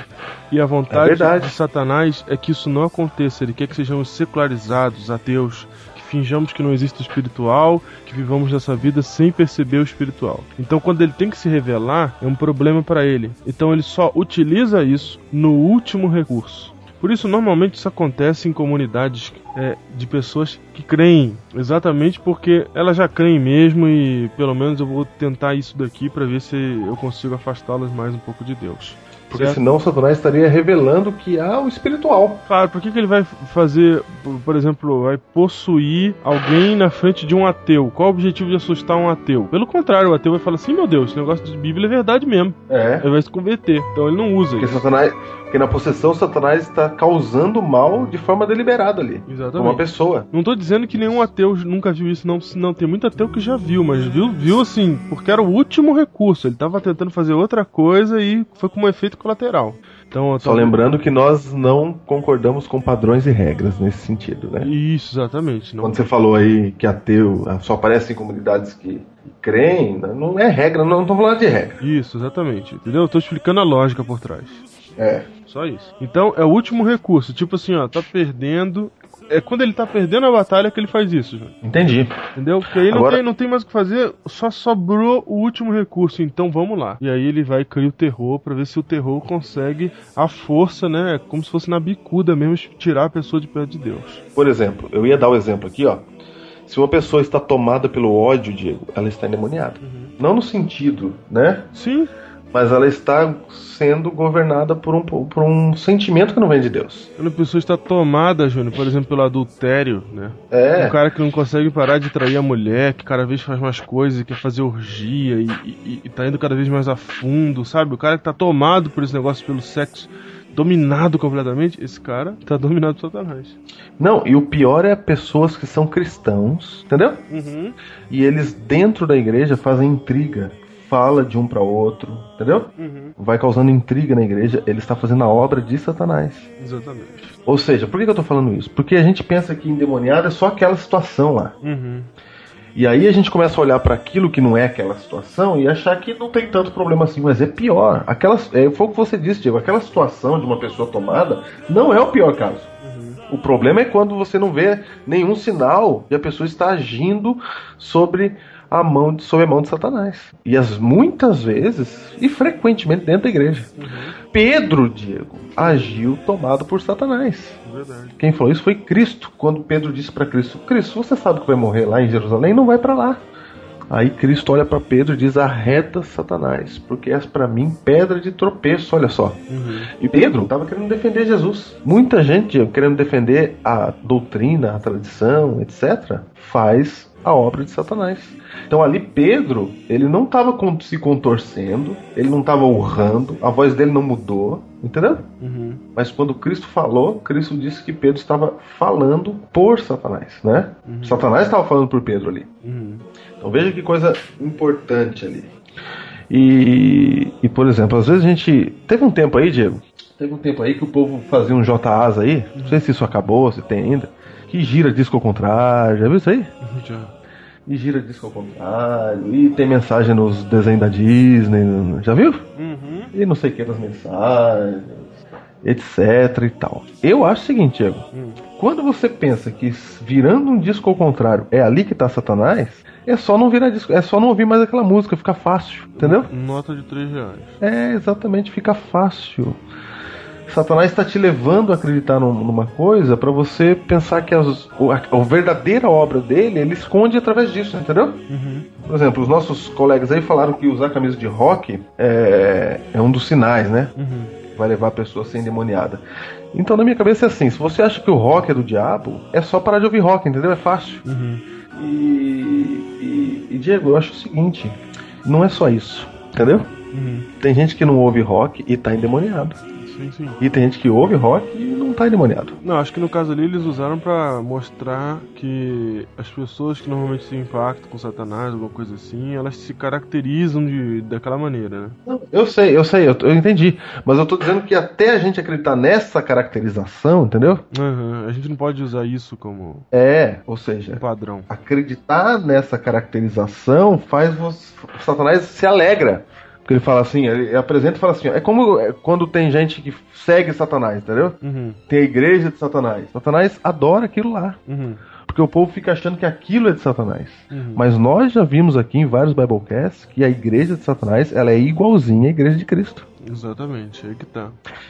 E a vontade É de Satanás é que isso não aconteça, ele quer que sejamos secularizados, ateus, que finjamos que não existe o espiritual, que vivamos nessa vida sem perceber o espiritual. Então, quando ele tem que se revelar, é um problema para ele. Então, ele só utiliza isso no último recurso. Por isso, normalmente isso acontece em comunidades é, de pessoas que creem, exatamente porque elas já creem mesmo e pelo menos eu vou tentar isso daqui para ver se eu consigo afastá-las mais um pouco de Deus. Porque Certo? senão Satanás estaria revelando que há o espiritual. Claro, por que, que ele vai fazer, por- exemplo, vai possuir alguém na frente de um ateu? Qual o objetivo de assustar um ateu? Pelo contrário, o ateu vai falar assim: meu Deus, esse negócio de Bíblia é verdade mesmo. É. Ele vai se converter. Então ele não usa Porque isso. Satanás. Porque na possessão Satanás está causando mal de forma deliberada ali. Com uma Exatamente. pessoa. Não tô dizendo que nenhum ateu nunca viu isso, não. Não, tem muito ateu que já viu, mas viu, viu assim, porque era o último recurso. Ele tava tentando fazer outra coisa e foi com um efeito colateral. Então, Só lembrando que nós não concordamos com padrões e regras nesse sentido, né? Isso, exatamente. Não, Quando você falou aí que ateu ah, só aparece em comunidades que creem, né, não é regra, não estou falando de regra. Isso, exatamente. Entendeu? Eu tô explicando a lógica por trás. É. Só isso. Então é o último recurso. Tipo assim, ó, tá perdendo. É quando ele tá perdendo a batalha que ele faz isso, João. Entendi. Entendeu? Porque aí não, Agora- tem, não tem mais o que fazer, só sobrou o último recurso, então vamos lá. E aí ele vai criar o terror pra ver se o terror consegue a força, né? Como se fosse na bicuda mesmo, tirar a pessoa de perto de Deus. Por exemplo, eu ia dar o exemplo aqui, ó. Se uma pessoa está tomada pelo ódio, Diego, ela está endemoniada. Não no sentido, né? Sim, Mas ela está sendo governada por um, por um sentimento que não vem de Deus. quando a pessoa está tomada, Júnior, por exemplo, pelo adultério, né? É. Um cara que não consegue parar de trair a mulher, que cada vez faz mais coisas quer fazer orgia e, e, e tá indo cada vez mais a fundo, sabe? O cara que tá tomado por esse negócio pelo sexo, dominado completamente, esse cara tá dominado por Satanás. Não, e o pior é pessoas que são cristãos, entendeu? Uhum, E eles dentro da igreja fazem intriga, fala de um para outro, entendeu? uhum, Vai causando intriga na igreja, ele está fazendo a obra de Satanás. exatamente. Ou seja, por que eu tô falando isso? Porque a gente pensa que endemoniado é só aquela situação lá. Uhum, E aí a gente começa a olhar para aquilo que não é aquela situação e achar que não tem tanto problema assim, mas é pior. Aquela, é, foi o que você disse, Diego, aquela situação de uma pessoa tomada não é o pior caso. O problema é quando você não vê nenhum sinal de a pessoa está agindo sobre a mão de, sob a mão de Satanás. E as muitas vezes, e frequentemente dentro da igreja. Pedro, Diego, agiu tomado por Satanás. verdade. Quem falou isso foi Cristo, quando Pedro disse para Cristo: Cristo, você sabe que vai morrer lá em Jerusalém? Não vai para lá. Aí Cristo olha para Pedro e diz: Arreta Satanás, porque és para mim pedra de tropeço. Olha só. E Pedro estava querendo defender Jesus. Muita gente querendo defender a doutrina, a tradição, etc., faz a obra de Satanás. Então ali Pedro, ele não estava se contorcendo, ele não estava urrando, a voz dele não mudou, entendeu? Uhum, Mas quando Cristo falou, Cristo disse que Pedro estava falando por Satanás, né? Satanás estava falando por Pedro ali. uhum, Então veja que coisa importante ali. E, e, por exemplo, às vezes a gente. Teve um tempo aí, Diego. Teve um tempo aí que o povo fazia um JAs aí. Não sei se isso acabou, se tem ainda. Que gira disco ao contrário. Já viu isso aí? já. E gira disco ao contrário. E tem mensagem nos desenhos da Disney. Já viu? Uhum, e não sei o que das mensagens, etc e tal. Eu acho o seguinte, Diego. Quando você pensa que virando um disco ao contrário é ali que tá Satanás, é só não virar disco, é só não ouvir mais aquela música, fica fácil, entendeu? Nota de 3 reais. É, exatamente, fica fácil. Satanás está te levando a acreditar num- numa coisa para você pensar que as, o- a, a verdadeira obra dele ele esconde através disso, entendeu? Por exemplo, os nossos colegas aí falaram que usar camisa de rock é, é um dos sinais, né? Vai levar a pessoa a ser endemoniada. Então, na minha cabeça é assim: se você acha que o rock é do diabo, é só parar de ouvir rock, entendeu? É fácil. E, e- e, Diego, eu acho o seguinte: não é só isso, entendeu? Tem gente que não ouve rock e tá endemoniado. Sim, sim. E tem gente que ouve rock e não tá endemoniado. Não, acho que no caso ali eles usaram pra mostrar que as pessoas que normalmente se impactam com Satanás, alguma coisa assim, elas se caracterizam de, daquela maneira, né? Não, Eu sei, eu sei, eu, eu entendi. Mas eu tô dizendo que até a gente acreditar nessa caracterização, entendeu? Aham, A gente não pode usar isso como É, ou seja, padrão. acreditar nessa caracterização faz você, Satanás se alegra. Porque ele fala assim, ele apresenta e fala assim, ó, é como é, quando tem gente que segue Satanás, entendeu? Uhum, Tem a igreja de Satanás. Satanás adora aquilo lá. uhum, Porque o povo fica achando que aquilo é de Satanás. uhum. Mas nós já vimos aqui em vários Biblecasts que a igreja de Satanás ela é igualzinha à igreja de Cristo. Exatamente, aí que tá.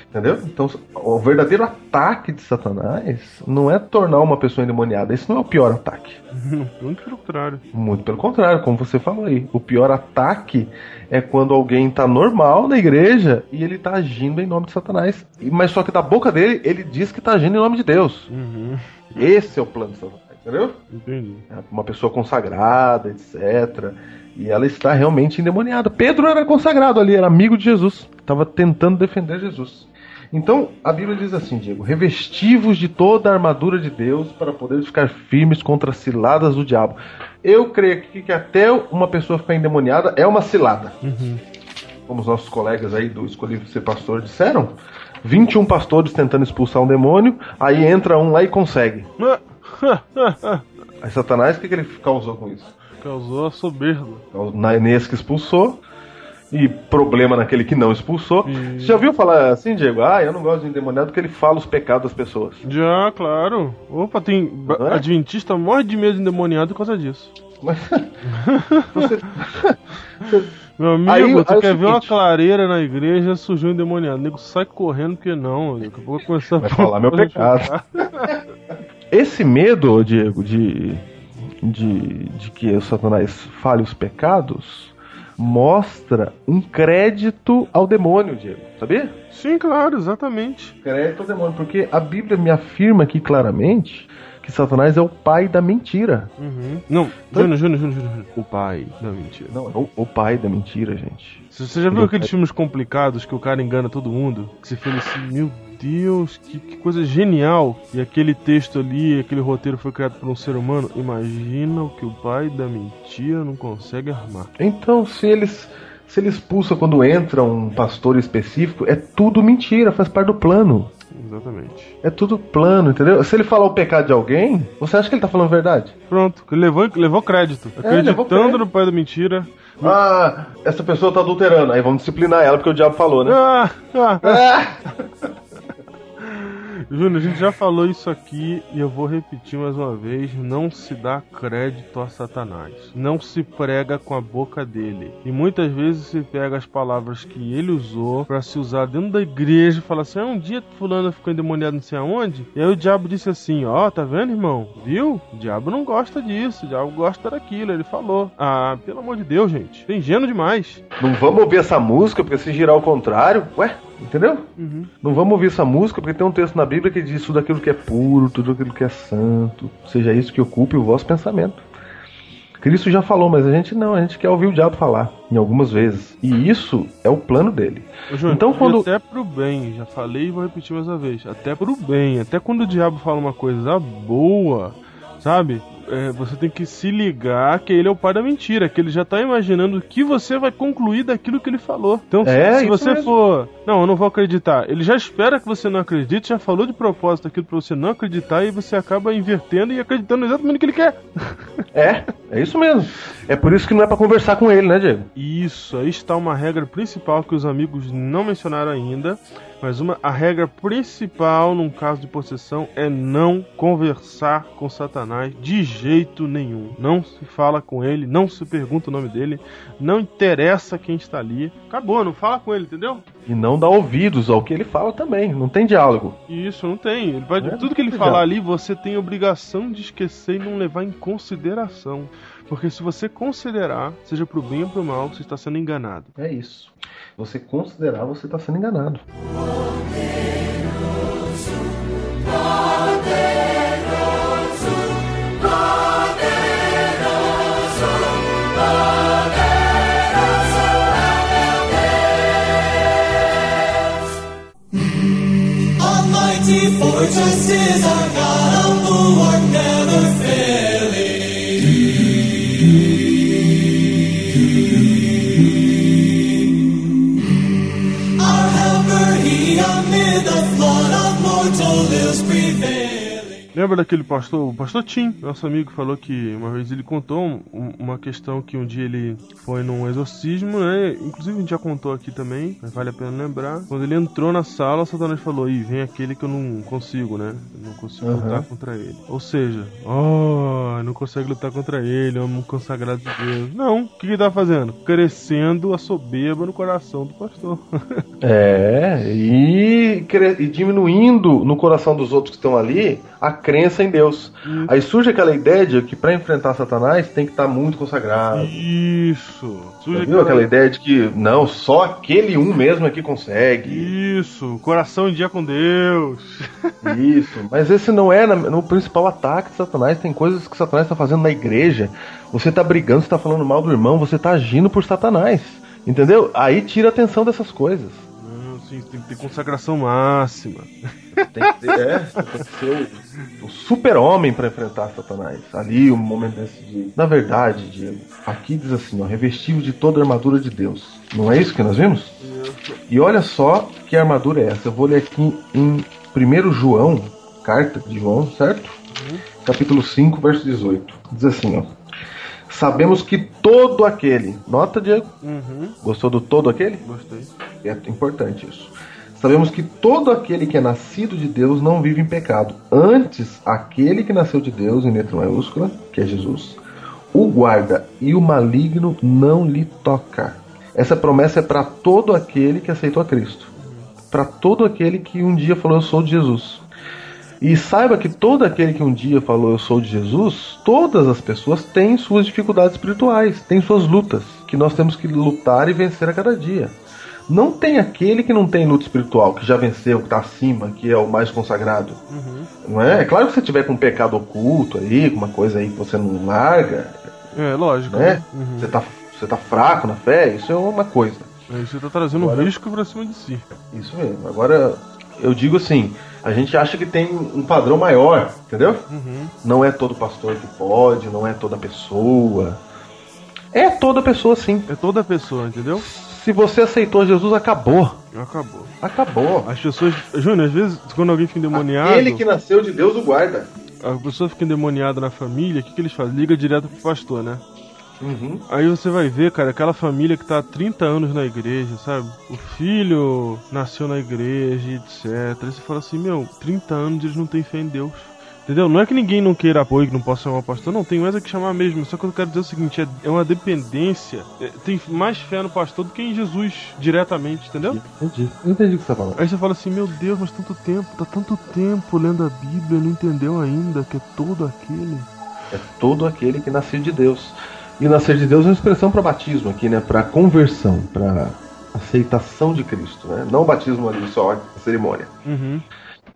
Entendeu? Então, o verdadeiro ataque de Satanás não é tornar uma pessoa endemoniada. Esse não é o pior ataque. [laughs] Muito pelo contrário. Muito pelo contrário, como você falou aí. O pior ataque é quando alguém tá normal na igreja e ele tá agindo em nome de Satanás. Mas só que da boca dele, ele diz que tá agindo em nome de Deus. Uhum, Esse é o plano de Satanás, entendeu? entendi. É Uma pessoa consagrada, etc. E ela está realmente endemoniada. Pedro era consagrado ali, era amigo de Jesus. Estava tentando defender Jesus. Então, a Bíblia diz assim, Diego: revestivos de toda a armadura de Deus para poder ficar firmes contra as ciladas do diabo. Eu creio aqui que até uma pessoa ficar endemoniada é uma cilada. Uhum. Como os nossos colegas aí do Escolhido Ser Pastor disseram. 21 pastores tentando expulsar um demônio, aí entra um lá e consegue. Aí Satanás, o que, que ele causou com isso? Causou a soberba. Inês que expulsou e problema naquele que não expulsou. E- Você já ouviu falar assim, Diego? Ah, eu não gosto de endemoniado porque ele fala os pecados das pessoas. Já, claro. Opa, tem. é? Adventista morre de medo de endemoniado por causa disso. Mas [laughs] você [laughs] Meu amigo, Aí- tu aí é quer ver uma clareira na igreja, surgiu um endemoniado. O nego sai correndo porque não. Daqui a pouco vai começar Vai falar meu [laughs] pecado. Esse medo, Diego, de, de, de que o Satanás fale os pecados mostra um crédito ao demônio, Diego. Sabia? Sim, claro, exatamente. Crédito ao demônio, porque a Bíblia me afirma aqui claramente que Satanás é o pai da mentira. Uhum. Não, Júnior, Júnior, Júnior, Júnior. O pai da mentira. Não, é o, o pai da mentira, gente. Você já viu Ele- aqueles filmes complicados que o cara engana todo mundo? Que você fala assim, meu Deus, que, que coisa genial. E aquele texto ali, aquele roteiro foi criado por um ser humano. Imagina o que o pai da mentira não consegue armar. Então, se eles se ele expulsa quando entra um pastor específico, é tudo mentira, faz parte do plano. Exatamente. É tudo plano, entendeu? Se ele falar o pecado de alguém, você acha que ele tá falando verdade? Pronto, ele levou, levou crédito. Acreditando levou crédito. no pai da mentira. Ah, essa pessoa tá adulterando, aí vamos disciplinar ela porque o diabo falou, né? Ah, ah, Ah! [laughs] Júnior, a gente já falou isso aqui e eu vou repetir mais uma vez: não se dá crédito a Satanás. Não se prega com a boca dele. E muitas vezes se pega as palavras que ele usou pra se usar dentro da igreja e fala assim: ah, um dia fulano ficou endemoniado não sei aonde. E aí o diabo disse assim: ó, tá vendo, irmão? Viu? O diabo não gosta disso, o diabo gosta daquilo. Ele falou: ah, pelo amor de Deus, gente, tem ingênuo demais. Não vamos ouvir essa música porque se girar ao contrário, ué, entendeu? Uhum. Não vamos ouvir essa música porque tem um texto na Bíblia que diz tudo aquilo que é puro, tudo aquilo que é santo, seja isso que ocupe o vosso pensamento. Cristo já falou, mas a gente não, a gente quer ouvir o diabo falar, em algumas vezes. E isso é o plano dele. Ô, Júnior, Então, quando- Até pro bem, já falei e vou repetir mais uma vez. Até pro bem, até quando o diabo fala uma coisa boa, sabe? É, você tem que se ligar que ele é o pai da mentira, que ele já tá imaginando o que você vai concluir daquilo que ele falou. Então, se- É, se você mesmo. for, não, eu não vou acreditar, ele já espera que você não acredite, já falou de propósito aquilo pra você não acreditar e você acaba invertendo e acreditando exatamente no que ele quer. [laughs] É, é isso mesmo. É por isso que não é pra conversar com ele, né, Diego? Isso, aí está uma regra principal que os amigos não mencionaram ainda, mas uma, a regra principal num caso de possessão é não conversar com Satanás de jeito nenhum. Não se fala com ele, não se pergunta o nome dele, não interessa quem está ali. Acabou, não fala com ele, entendeu? E não dá ouvidos ao que ele fala também, não tem diálogo. Isso, não tem. Ele É, tudo que ele falar diálogo. ali, você tem obrigação de esquecer e não levar em consideração. Porque se você considerar, seja pro bem ou pro mal, você está sendo enganado. É isso. Você considerar, você tá sendo enganado. Almighty fortress. Lembra daquele pastor, o pastor Tim, nosso amigo, falou que uma vez ele contou um- uma questão que um dia ele foi num exorcismo, né? Inclusive a gente já contou aqui também, mas vale a pena lembrar. Quando ele entrou na sala, Satanás falou: Ih, vem aquele que eu não consigo, né? Eu não consigo Aham. lutar contra ele. Ou seja, oh, não consegue lutar contra ele, um consagrado de Deus. Não, o que ele tá fazendo? Crescendo a soberba no coração do pastor. [laughs] É, e, e diminuindo no coração dos outros que estão ali a crença em Deus. Aí surge aquela ideia de que para enfrentar Satanás tem que estar muito consagrado. Isso. Surge viu aquela ideia de que não, só aquele um mesmo é que consegue? Isso, coração em dia com Deus. [laughs] Isso, mas esse não é no principal ataque de Satanás. Tem coisas que Satanás está fazendo na igreja. Você está brigando, você está falando mal do irmão, você está agindo por Satanás. Entendeu? Aí tira a atenção dessas coisas. Sim, tem que ter consagração máxima. Tem que ter, é, tem que ser o, o super-homem para enfrentar Satanás. Ali, um momento desse de. Na verdade, Diego, aqui diz assim: ó, revestido de toda a armadura de Deus. Não é isso que nós vimos? E olha só que armadura é essa. Eu vou ler aqui em 1 João, carta de João, certo? Capítulo 5, verso 18. Diz assim, ó. Sabemos que todo aquele. Nota, Diego? Uhum, Gostou do todo aquele? gostei. É importante isso. Sabemos que todo aquele que é nascido de Deus não vive em pecado. Antes, aquele que nasceu de Deus, em letra maiúscula, que é Jesus, o guarda e o maligno não lhe toca. Essa promessa é para todo aquele que aceitou a Cristo. Para todo aquele que um dia falou, Eu sou de Jesus. E saiba que todo aquele que um dia falou eu sou de Jesus, todas as pessoas têm suas dificuldades espirituais, têm suas lutas, que nós temos que lutar e vencer a cada dia. Não tem aquele que não tem luta espiritual, que já venceu, que está acima, que é o mais consagrado. Não é? É claro que você tiver com um pecado oculto aí, com uma coisa aí que você não larga, É, lógico. né? Uhum. Você, tá, você tá fraco na fé, isso é uma coisa. Aí você tá trazendo Agora- um risco pra cima de si. Isso mesmo. Agora, eu digo assim, a gente acha que tem um padrão maior, entendeu? Uhum. Não é todo pastor que pode, não é toda pessoa. É toda pessoa sim. É toda pessoa, entendeu? Se você aceitou Jesus, acabou. Acabou. Acabou. As pessoas. Júnior, às vezes, quando alguém fica endemoniado. Aquele que nasceu de Deus o guarda. A pessoa fica endemoniada na família, o que, que eles fazem? Liga direto pro pastor, né? Uhum. Aí você vai ver, cara, aquela família que tá há 30 anos na igreja, sabe? O filho nasceu na igreja, e etc. Aí você fala assim, meu, 30 anos eles não têm fé em Deus. Entendeu? Não é que ninguém não queira apoio, que não possa chamar o pastor, não, tem mais é que chamar mesmo. Só que eu quero dizer o seguinte, é, é uma dependência. É, tem mais fé no pastor do que em Jesus diretamente, entendeu? Entendi. Entendi o que você tá falando. Aí você fala assim, meu Deus, mas tanto tempo, tá tanto tempo lendo a Bíblia, não entendeu ainda que é todo aquele. É todo aquele que nasceu de Deus. E nascer de Deus é uma expressão para batismo aqui, né? Para conversão, para aceitação de Cristo, né? Não o batismo ali só a cerimônia. Uhum.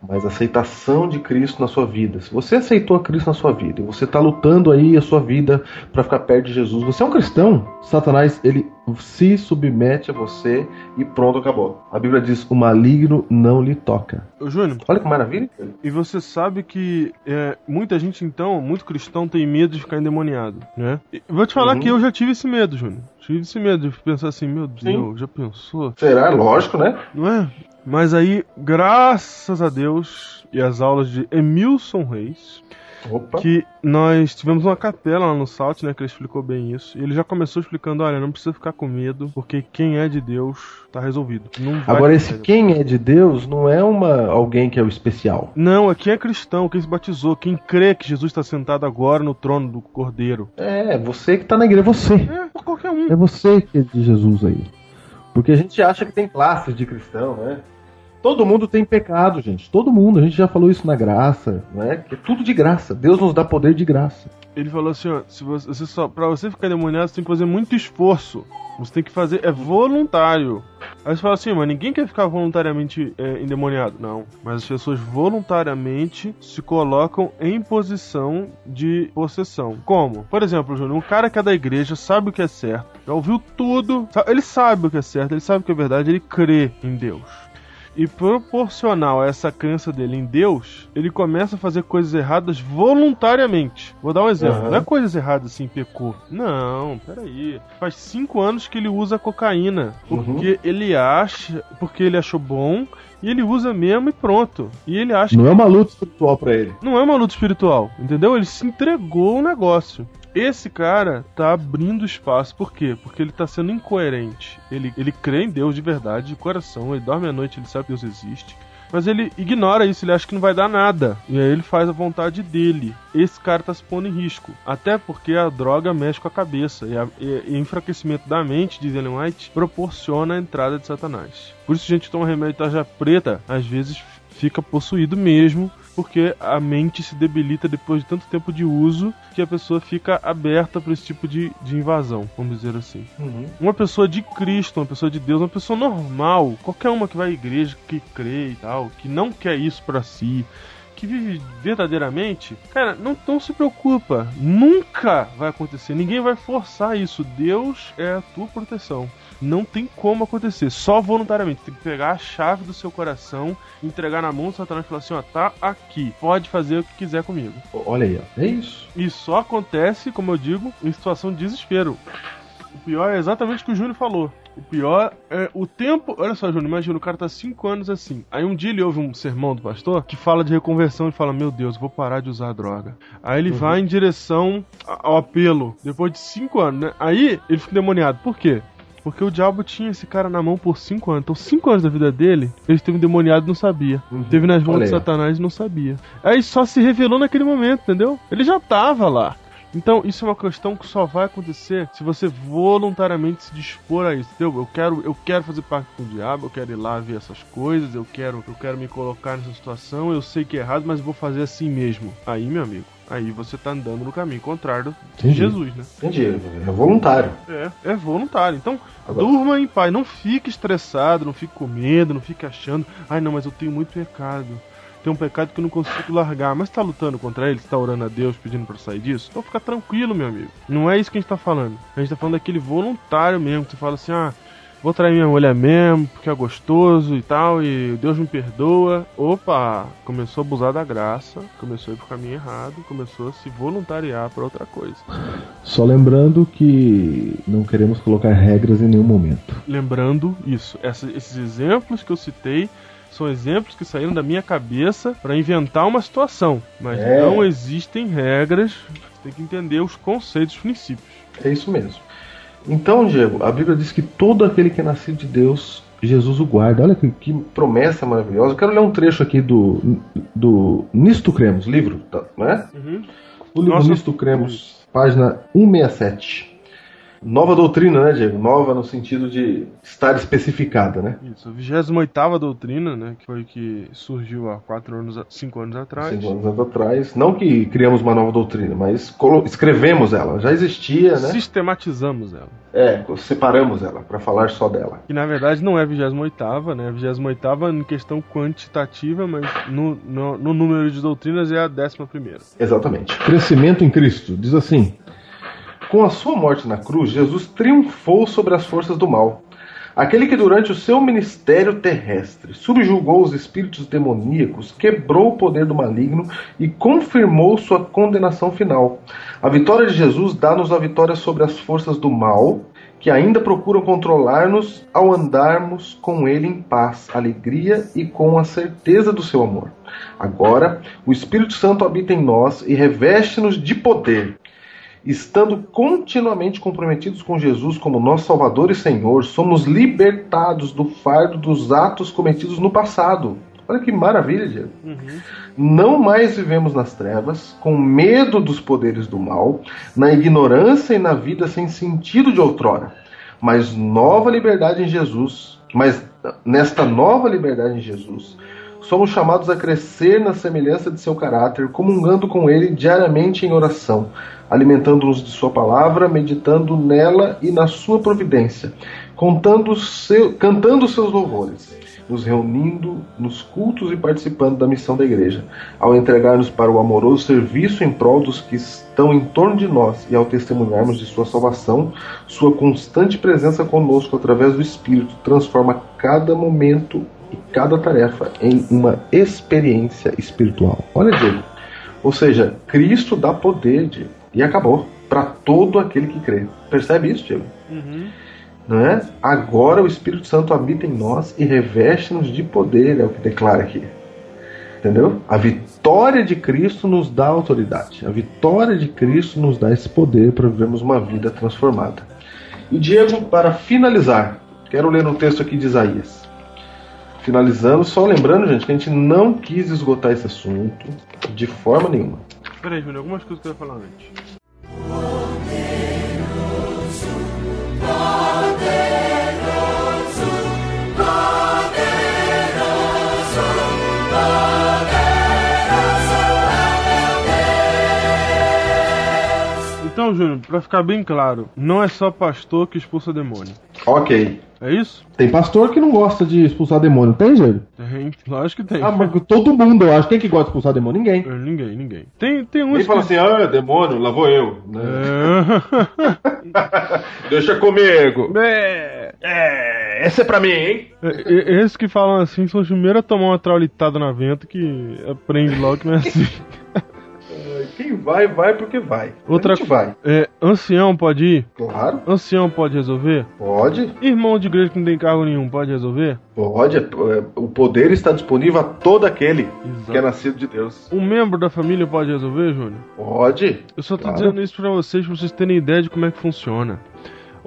Mas aceitação de Cristo na sua vida. Se você aceitou a Cristo na sua vida e você está lutando aí a sua vida para ficar perto de Jesus, você é um cristão. Satanás ele se submete a você e pronto acabou. A Bíblia diz: o maligno não lhe toca. Ô, Júnior, Olha que maravilha. E você sabe que é, muita gente, então, muito cristão, tem medo de ficar endemoniado, né? E vou te falar Uhum. que eu já tive esse medo, Júnior. Tive esse medo de pensar assim, meu Deus, já pensou? Será? Lógico, né? Não é? Mas aí, graças a Deus e as aulas de Emilson Reis, Opa. que nós tivemos uma capela lá no Salt, né, que ele explicou bem isso. E ele já começou explicando, olha, não precisa ficar com medo, porque quem é de Deus tá resolvido. Agora esse medo. quem é de Deus não é uma alguém que é o especial. Não, é quem é cristão, quem se batizou, quem crê que Jesus está sentado agora no trono do Cordeiro. É, você que tá na igreja, você. É, qualquer um. É você que é de Jesus aí. Porque a gente acha que tem classes de cristão, né? Todo mundo tem pecado, gente. Todo mundo. A gente já falou isso na graça, né? Que é tudo de graça. Deus nos dá poder de graça. Ele falou assim, ó, se você, só, pra você ficar demoniado, você tem que fazer muito esforço. Você tem que fazer, é voluntário. Aí você fala assim, mas ninguém quer ficar voluntariamente é, endemoniado. Não, mas as pessoas voluntariamente se colocam em posição de possessão. Como? Por exemplo, Júnior, um cara que é da igreja sabe o que é certo, já ouviu tudo, ele sabe o que é certo, ele sabe o que é verdade, ele crê em Deus. E proporcional a essa crença dele em Deus, ele começa a fazer coisas erradas voluntariamente. Vou dar um exemplo. Aham. Não é coisas erradas assim, pecou. Não, peraí. Faz cinco anos que ele usa cocaína. Porque ele acha. Porque ele achou bom. E ele usa mesmo e pronto. E ele acha Não é uma luta espiritual pra ele. não é uma luta espiritual, entendeu? Ele se entregou ao negócio. Esse cara tá abrindo espaço, por quê? Porque ele tá sendo incoerente. Ele, ele crê em Deus de verdade, de coração, ele dorme à noite, ele sabe que Deus existe. Mas ele ignora isso, ele acha que não vai dar nada. E aí ele faz a vontade dele. Esse cara tá se pondo em risco. Até porque a droga mexe com a cabeça. E, a- e- e enfraquecimento da mente, diz Ellen White, proporciona a entrada de Satanás. Por isso, gente que toma remédio tarja preta, às vezes fica possuído mesmo, porque a mente se debilita depois de tanto tempo de uso que a pessoa fica aberta para esse tipo de, de invasão, vamos dizer assim. Uma pessoa de Cristo, uma pessoa de Deus, uma pessoa normal, qualquer uma que vai à igreja, que crê e tal, que não quer isso pra si, que vive verdadeiramente, cara, não, não se preocupa, nunca vai acontecer, ninguém vai forçar isso, Deus é a tua proteção. Não tem como acontecer, só voluntariamente. Tem que pegar a chave do seu coração, entregar na mão do Satanás e falar assim: ó, tá aqui, pode fazer o que quiser comigo. Olha aí, ó. É isso. E só acontece, como eu digo, em situação de desespero. O pior é exatamente o que o Júnior falou. O pior é o tempo. Olha só, Júnior, imagina, o cara tá 5 anos assim. Aí um dia ele ouve um sermão do pastor que fala de reconversão e fala: Meu Deus, vou parar de usar droga. Aí ele vai em direção ao apelo, depois de 5 anos, né? Aí ele fica endemoniado. Por quê? Porque o diabo tinha esse cara na mão por 5 anos. Então, 5 anos da vida dele, ele esteve endemoniado e não sabia. Teve nas mãos Olha de. Satanás e não sabia. Aí só se revelou naquele momento, entendeu? Ele já tava lá. Então, isso é uma questão que só vai acontecer se você voluntariamente se dispor a isso, entendeu? Eu quero, eu quero fazer parte com o diabo, eu quero ir lá ver essas coisas, eu quero, eu quero me colocar nessa situação, eu sei que é errado, mas eu vou fazer assim mesmo. Aí, meu amigo, aí você tá andando no caminho contrário de. Jesus, né? Entendi. É voluntário. É, é voluntário. Então, Agora- durma em paz. Não fique estressado, não fique com medo, não fique achando, ai não, mas eu tenho muito pecado. Tem um pecado que eu não consigo largar. Mas tá lutando contra ele? Você tá orando a Deus pedindo pra sair disso? Então fica tranquilo, meu amigo. Não é isso que a gente tá falando. A gente tá falando daquele voluntário mesmo. Que você fala assim, ah, vou trair minha mulher mesmo, porque é gostoso e tal, e Deus me perdoa. Opa, começou a abusar da graça, começou a ir pro caminho errado, começou a se voluntariar pra outra coisa. Só lembrando que não queremos colocar regras em nenhum momento. Lembrando isso, essa- esses exemplos que eu citei são exemplos que saíram da minha cabeça para inventar uma situação, mas É. não existem regras. Você tem que entender os conceitos, os princípios. É isso mesmo. Então, Diego, a Bíblia diz que todo aquele que é nascido de Deus, Jesus o guarda. Olha que, que promessa maravilhosa. Eu quero ler um trecho aqui do, do Nisto Cremos, livro, tá, né? O livro Nossa. Nisto Cremos, página 167. Nova doutrina, né, Diego? Nova no sentido de estar especificada, né? Isso, a 28 doutrina, né, que foi que surgiu há 4 anos, 5 anos atrás. Cinco anos atrás. Não que criamos uma nova doutrina, mas escrevemos ela. Já existia, né? Sistematizamos ela. É, separamos ela para falar só dela. Que na verdade não é a 28, né? A 28 em questão quantitativa, mas no, no, no número de doutrinas é a 11. Exatamente. Crescimento em Cristo. Diz assim: Com a sua morte na cruz, Jesus triunfou sobre as forças do mal. Aquele que durante o seu ministério terrestre subjugou os espíritos demoníacos, quebrou o poder do maligno e confirmou sua condenação final. A vitória de Jesus dá-nos a vitória sobre as forças do mal, que ainda procuram controlar-nos ao andarmos com Ele em paz, alegria e com a certeza do seu amor. Agora, o Espírito Santo habita em nós e reveste-nos de poder. Estando continuamente comprometidos com Jesus como nosso Salvador e Senhor, somos libertados do fardo dos atos cometidos no passado. Olha que maravilha, Diego. Não mais vivemos nas trevas, com medo dos poderes do mal, na ignorância e na vida sem sentido de outrora. Mas nova liberdade em Jesus, mas nesta nova liberdade em Jesus, somos chamados a crescer na semelhança de seu caráter, comungando com ele diariamente em oração, alimentando-nos de sua palavra, meditando nela e na sua providência, seu, cantando seus louvores nos reunindo nos cultos e participando da missão da igreja, ao entregar-nos para o amoroso serviço em prol dos que estão em torno de nós e ao testemunharmos de sua salvação, sua constante presença conosco através do Espírito transforma cada momento e cada tarefa em uma experiência espiritual. Olha, Diego. Ou seja, Cristo dá poder, Diego, e acabou para todo aquele que crê. Percebe isso, Diego? Uhum. Não é? Agora o Espírito Santo habita em nós e reveste-nos de poder, é o que declara aqui. Entendeu? A vitória de Cristo nos dá autoridade. A vitória de Cristo nos dá esse poder para vivermos uma vida transformada. E Diego, para finalizar, quero ler um texto aqui de Isaías. Finalizando, só lembrando, gente, que a gente não quis esgotar esse assunto de forma nenhuma. Peraí, Júnior, algumas coisas que eu ia falar antes. Então, Júnior, pra ficar bem claro, não é só pastor que expulsa demônio. Ok. É isso? Tem pastor que não gosta de expulsar demônio, tem, Diego? Tem, lógico que tem. Ah, mas todo mundo, eu acho. Quem que gosta de expulsar demônio? Ninguém. É, Ninguém, ninguém. Tem, tem uns Quem fala que... assim, ah, demônio, lá vou eu. né? É... [laughs] Deixa comigo. é... É, esse é pra mim, hein? É, Esses que falam assim são os primeiros a tomar uma traulitada na venta que aprende logo que não é assim. [laughs] Quem vai, vai porque vai. Outra a gente vai. É, ancião pode ir? Claro, Ancião pode resolver? pode. Irmão de igreja que não tem cargo nenhum pode resolver? Pode. é, é, O poder está disponível a todo aquele Exato. que é nascido de Deus. Um membro da família pode resolver, Júnior? Pode. Eu só tô Claro. dizendo isso pra vocês, pra vocês terem ideia de como é que funciona.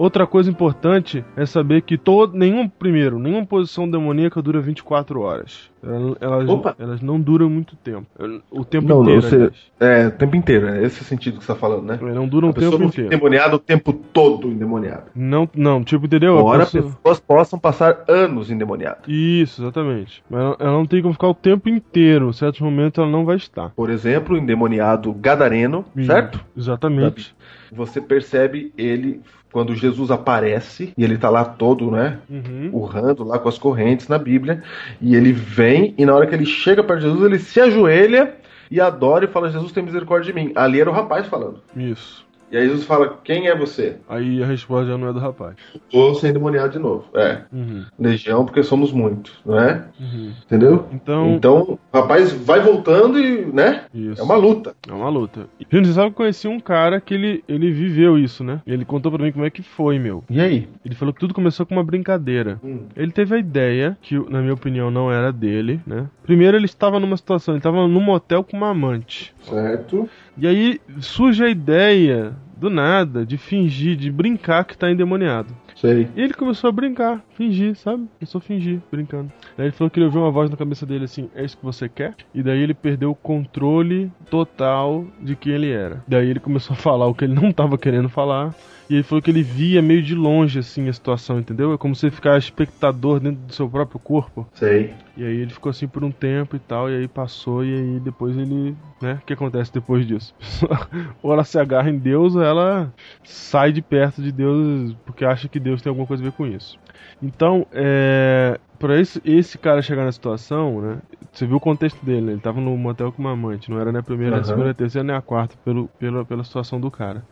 Outra coisa importante é saber que todo, nenhum, primeiro, nenhuma posição demoníaca dura 24 horas. Ela- Elas, Opa. elas não duram muito tempo. O tempo Não, não, inteiro, você. aliás. É, o tempo inteiro, é esse sentido que você tá falando, né? Elas não duram o tempo não inteiro. endemoniada o tempo todo endemoniada. Não, não, tipo, entendeu? Embora pessoa- pessoas possam passar anos endemoniadas. Isso, exatamente. Mas ela, ela não tem como ficar o tempo inteiro. Em certos momentos ela não vai estar. Por exemplo, o endemoniado gadareno, certo? Exatamente. Você percebe ele quando Jesus aparece e ele tá lá todo, né? Uhum. urrando lá com as correntes na Bíblia, e ele vem, e na hora que ele chega para Jesus, ele se ajoelha e adora e fala: Jesus tem misericórdia de mim. Ali era o rapaz falando. Isso. E aí Jesus fala: Quem é você? Aí a resposta já não é do rapaz. Tô sendo endemoniado de novo. É, Uhum. legião, porque somos muitos, não é? Uhum. Entendeu? Então, Então, o rapaz vai voltando e, né? isso. É uma luta. É uma luta. Gente, você sabe que eu conheci um cara que ele, ele viveu isso, né? Ele contou pra mim como é que foi, meu. E aí? Ele falou que tudo começou com uma brincadeira. Hum. Ele teve a ideia, que na minha opinião não era dele, né? Primeiro ele estava numa situação, ele estava num motel com uma amante. Certo. E aí surge a ideia, do nada, de fingir, de brincar que tá endemoniado. Sei. E ele começou a brincar, fingir, sabe? Começou a fingir, brincando. Daí ele falou que ele ouviu uma voz na cabeça dele assim: É isso que você quer? E daí ele perdeu o controle total de quem ele era. Daí ele começou a falar o que ele não tava querendo falar. E ele falou que ele via meio de longe assim a situação, entendeu? É como você ficar espectador dentro do seu próprio corpo. Sei. E aí ele ficou assim por um tempo e tal, e aí passou, e aí depois ele. né? O que acontece depois disso? [laughs] ou ela se agarra em Deus, ou ela sai de perto de Deus porque acha que Deus tem alguma coisa a ver com isso. Então, é. Pra esse, esse cara chegar na situação, né? Você viu o contexto dele, né? Ele tava no motel com uma amante, não era nem a primeira, nem a Aham. segunda, nem a terceira, nem a quarta, pelo, pela, pela situação do cara.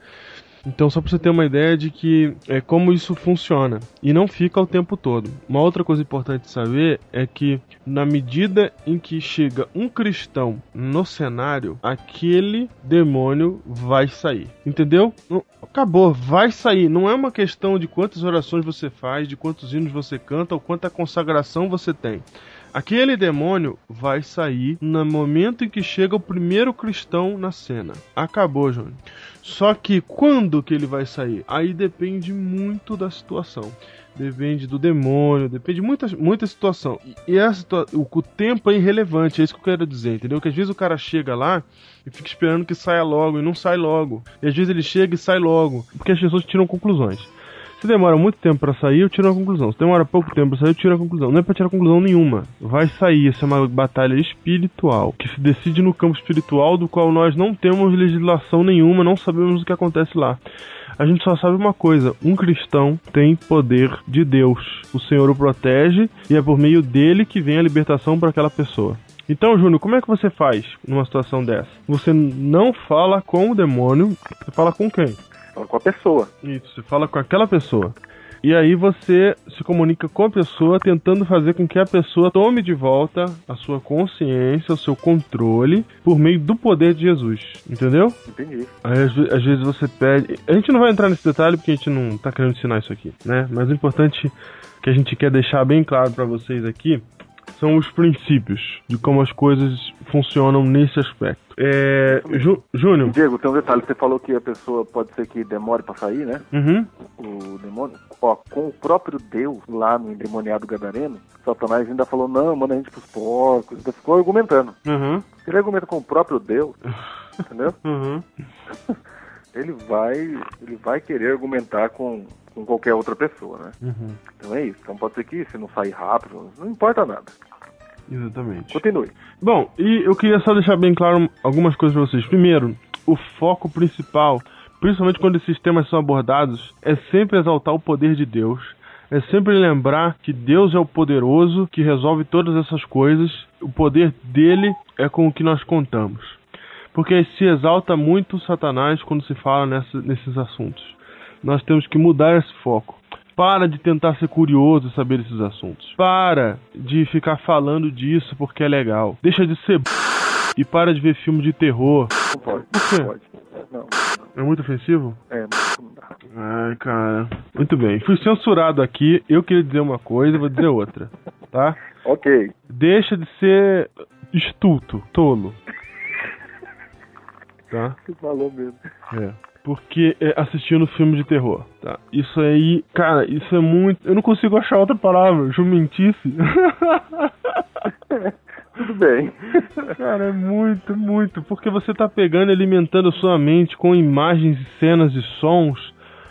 Então, só pra você ter uma ideia de que é como isso funciona. E não fica o tempo todo. Uma outra coisa importante saber é que, na medida em que chega um cristão no cenário, aquele demônio vai sair. Entendeu? Acabou, vai sair. Não é uma questão de quantas orações você faz, de quantos hinos você canta ou quanta consagração você tem. Aquele demônio vai sair no momento em que chega o primeiro cristão na cena. Acabou, Júnior. Só que quando que ele vai sair? Aí depende muito da situação. Depende do demônio, depende de muita, muita situação. E e essa situa- o, o tempo é irrelevante, é isso que eu quero dizer, entendeu? Que às vezes o cara chega lá e fica esperando que saia logo e não sai logo. E às vezes ele chega e sai logo, porque as pessoas tiram conclusões. Se demora muito tempo pra sair, eu tiro a conclusão. Se demora pouco tempo pra sair, eu tiro a conclusão. Não é pra tirar conclusão nenhuma. Vai sair. Essa é uma batalha espiritual que se decide no campo espiritual, do qual nós não temos legislação nenhuma, não sabemos o que acontece lá. A gente só sabe uma coisa: um cristão tem poder de Deus. O Senhor o protege e é por meio dele que vem a libertação para aquela pessoa. Então, Júnior, como é que você faz numa situação dessa? Você não fala com o demônio, você fala com quem? Fala com a pessoa. Isso, você fala com aquela pessoa. E aí você se comunica com a pessoa, tentando fazer com que a pessoa tome de volta a sua consciência, o seu controle, por meio do poder de Jesus. Entendeu? Entendi. Aí, às, ve- às vezes você pede. A gente não vai entrar nesse detalhe porque a gente não tá querendo ensinar isso aqui, né? Mas o importante que a gente quer deixar bem claro pra vocês aqui são os princípios de como as coisas funcionam nesse aspecto. É. Ju- Júnior. Diego, tem um detalhe. Você falou que a pessoa pode ser que demore pra sair, né? Uhum. O demônio. Ó, com o próprio Deus lá no endemoniado Gadareno, Satanás ainda falou: não, manda a gente pros porcos. Ainda ficou argumentando. Uhum. Ele argumenta com o próprio Deus, [laughs] entendeu? Uhum. [laughs] Ele vai, ele vai querer argumentar com, com qualquer outra pessoa, né? Uhum. Então é isso. Então pode ser que se não sair rápido, não importa nada. Exatamente. Continue. Bom, e eu queria só deixar bem claro algumas coisas pra vocês. Primeiro, o foco principal, principalmente quando esses temas são abordados, é sempre exaltar o poder de Deus. É sempre lembrar que Deus é o poderoso que resolve todas essas coisas. O poder dele é com o que nós contamos. Porque se exalta muito Satanás quando se fala nessa- nesses assuntos. Nós temos que mudar esse foco. Para de tentar ser curioso e saber esses assuntos. Para de ficar falando disso porque é legal. Deixa de ser b... e para de ver filme de terror. Não pode. Por quê? Não pode. Não, É muito ofensivo? é, não dá. Ai, cara. Muito bem. Fui censurado aqui. Eu queria dizer uma coisa vou dizer outra. Tá? [laughs] Ok. Deixa de ser estulto, tolo. [laughs] Tá? Você falou mesmo. É. Porque é, assistindo filme de terror, tá? Isso aí, cara, isso é muito. Eu não consigo achar outra palavra, jumentice. [laughs] Tudo bem. Cara, é muito, muito. Porque você tá pegando e alimentando a sua mente com imagens, cenas e sons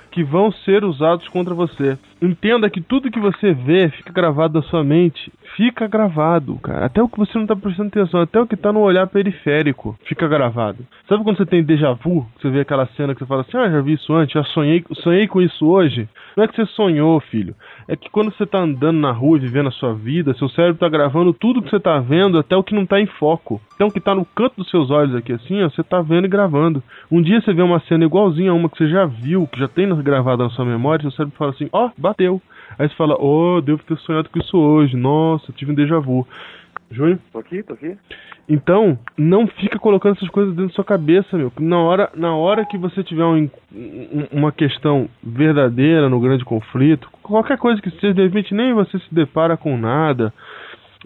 que vão ser usados contra você. Entenda que tudo que você vê fica gravado na sua mente. Fica gravado, cara. Até o que você não tá prestando atenção, até o que tá no olhar periférico fica gravado. Sabe quando você tem déjà vu? Você vê aquela cena que você fala assim: Ah, já vi isso antes, já sonhei, sonhei com isso hoje. Não é que você sonhou, filho. É que quando você tá andando na rua vivendo a sua vida, seu cérebro tá gravando tudo que você tá vendo, até o que não tá em foco. Então o que tá no canto dos seus olhos aqui assim, ó, você tá vendo e gravando. Um dia você vê uma cena igualzinha a uma que você já viu, que já tem gravada na sua memória, seu cérebro fala assim, ó, bateu. Aí você fala, oh, devo ter sonhado com isso hoje, nossa, tive um déjà vu. Júnior? Tô aqui, tô aqui. Então, não fica colocando essas coisas dentro da sua cabeça, meu. Na hora, na hora que você tiver um- um- uma questão verdadeira no grande conflito, qualquer coisa que seja, de repente nem você se depara com nada,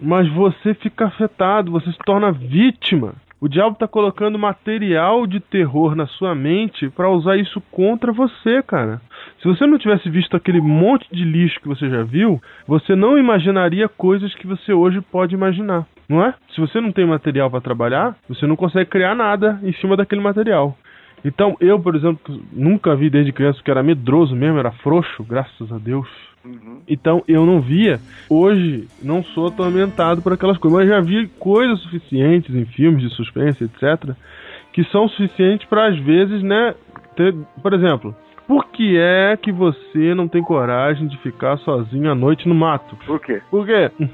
mas você fica afetado, você se torna vítima. O diabo tá colocando material de terror na sua mente para usar isso contra você, cara. Se você não tivesse visto aquele monte de lixo que você já viu, você não imaginaria coisas que você hoje pode imaginar, não é? Se você não tem material para trabalhar, você não consegue criar nada em cima daquele material. Então, eu, por exemplo, nunca vi desde criança que era medroso mesmo, era frouxo, graças a Deus. Então eu não via. Hoje não sou atormentado por aquelas coisas, mas já vi coisas suficientes em filmes de suspense, etc, que são suficientes para às vezes, né, ter, por exemplo, por que é que você não tem coragem de ficar sozinho à noite no mato? Por quê? Por quê? [laughs]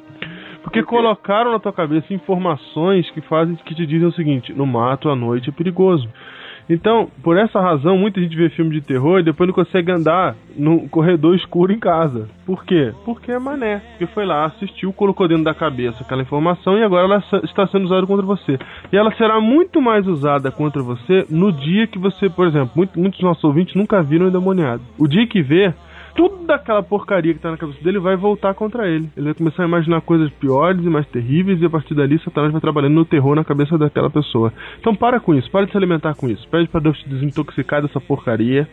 Porque colocaram na tua cabeça informações que fazem que te dizem o seguinte: no mato à noite é perigoso. Então, por essa razão, muita gente vê filme de terror e depois não consegue andar no corredor escuro em casa. Por quê? Porque é mané. Porque foi lá, assistiu, colocou dentro da cabeça aquela informação e agora ela está sendo usada contra você. E ela será muito mais usada contra você no dia que você, por exemplo, muito- muitos dos nossos ouvintes nunca viram o endemoniado. O dia que vê, tudo daquela porcaria que tá na cabeça dele vai voltar contra ele. Ele vai começar a imaginar coisas piores e mais terríveis, e a partir dali Satanás vai trabalhando no terror na cabeça daquela pessoa. Então para com isso, para de se alimentar com isso. Pede para Deus te desintoxicar dessa porcaria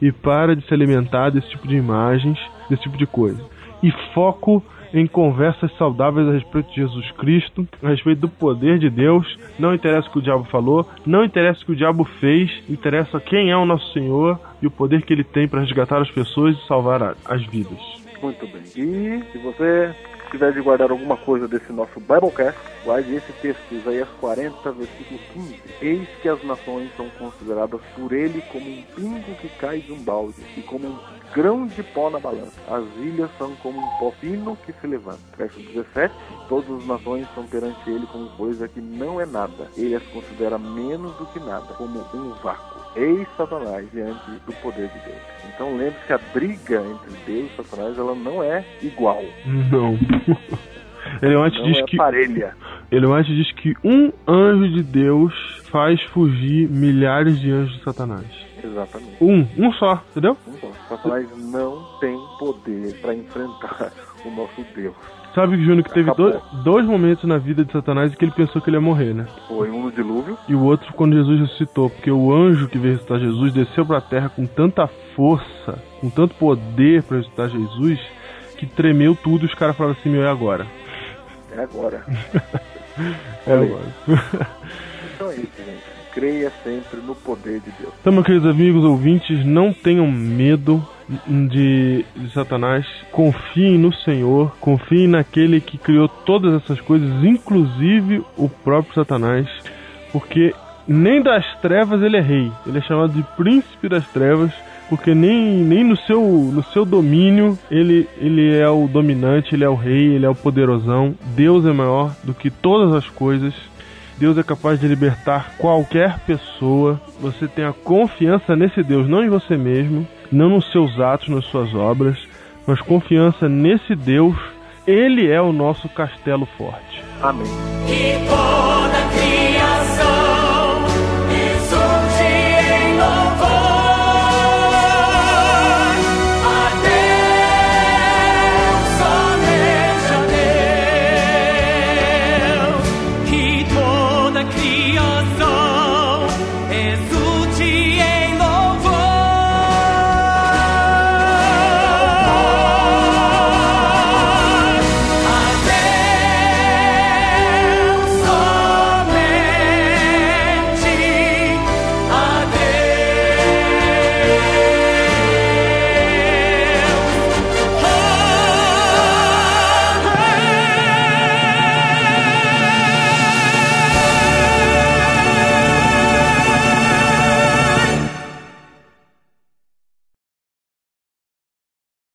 e para de se alimentar desse tipo de imagens, desse tipo de coisa. E foco em conversas saudáveis a respeito de Jesus Cristo, a respeito do poder de Deus. Não interessa o que o diabo falou, não interessa o que o diabo fez, interessa quem é o nosso Senhor e o poder que ele tem para resgatar as pessoas e salvar as vidas. Muito bem. E se você tiver de guardar alguma coisa desse nosso Biblecast, guarde esse texto, Isaías 40, versículo 15. Eis que as nações são consideradas por ele como um pingo que cai de um balde e como um grão de pó na balança. As ilhas são como um pó fino que se levanta. Verso 17. Todas as nações são perante ele como coisa que não é nada. Ele as considera menos do que nada, como um vácuo. Eis Satanás diante do poder de Deus. Então lembre-se que a briga entre Deus e Satanás ela não é igual. Não. [laughs] Ele antes Não diz é que parelha. ele antes diz que um anjo de Deus faz fugir milhares de anjos de Satanás. Exatamente. Um, um só, entendeu? Então, Satanás não tem poder para enfrentar o nosso Deus. Sabe, Júnior, que teve dois, dois momentos na vida de Satanás em que ele pensou que ele ia morrer, né? Foi um no dilúvio, E o outro quando Jesus ressuscitou, porque o anjo que veio ressuscitar Jesus desceu pra terra com tanta força, com tanto poder pra ressuscitar Jesus, que tremeu tudo e os caras falaram assim, meu, é agora. é agora. [laughs] É agora. Então é isso, gente. Creia sempre no poder de Deus. Então, meus queridos amigos ouvintes, não tenham medo de, de Satanás. Confiem no Senhor. Confiem naquele que criou todas essas coisas, inclusive o próprio Satanás. Porque nem das trevas ele é rei. Ele é chamado de príncipe das trevas. Porque nem, nem no, seu, no seu domínio ele, ele é o dominante, ele é o rei, ele é o poderosão. Deus é maior do que todas as coisas. Deus é capaz de libertar qualquer pessoa. Você tenha confiança nesse Deus, não em você mesmo, não nos seus atos, nas suas obras, mas confiança nesse Deus. Ele é o nosso castelo forte. Amém. Que toda criança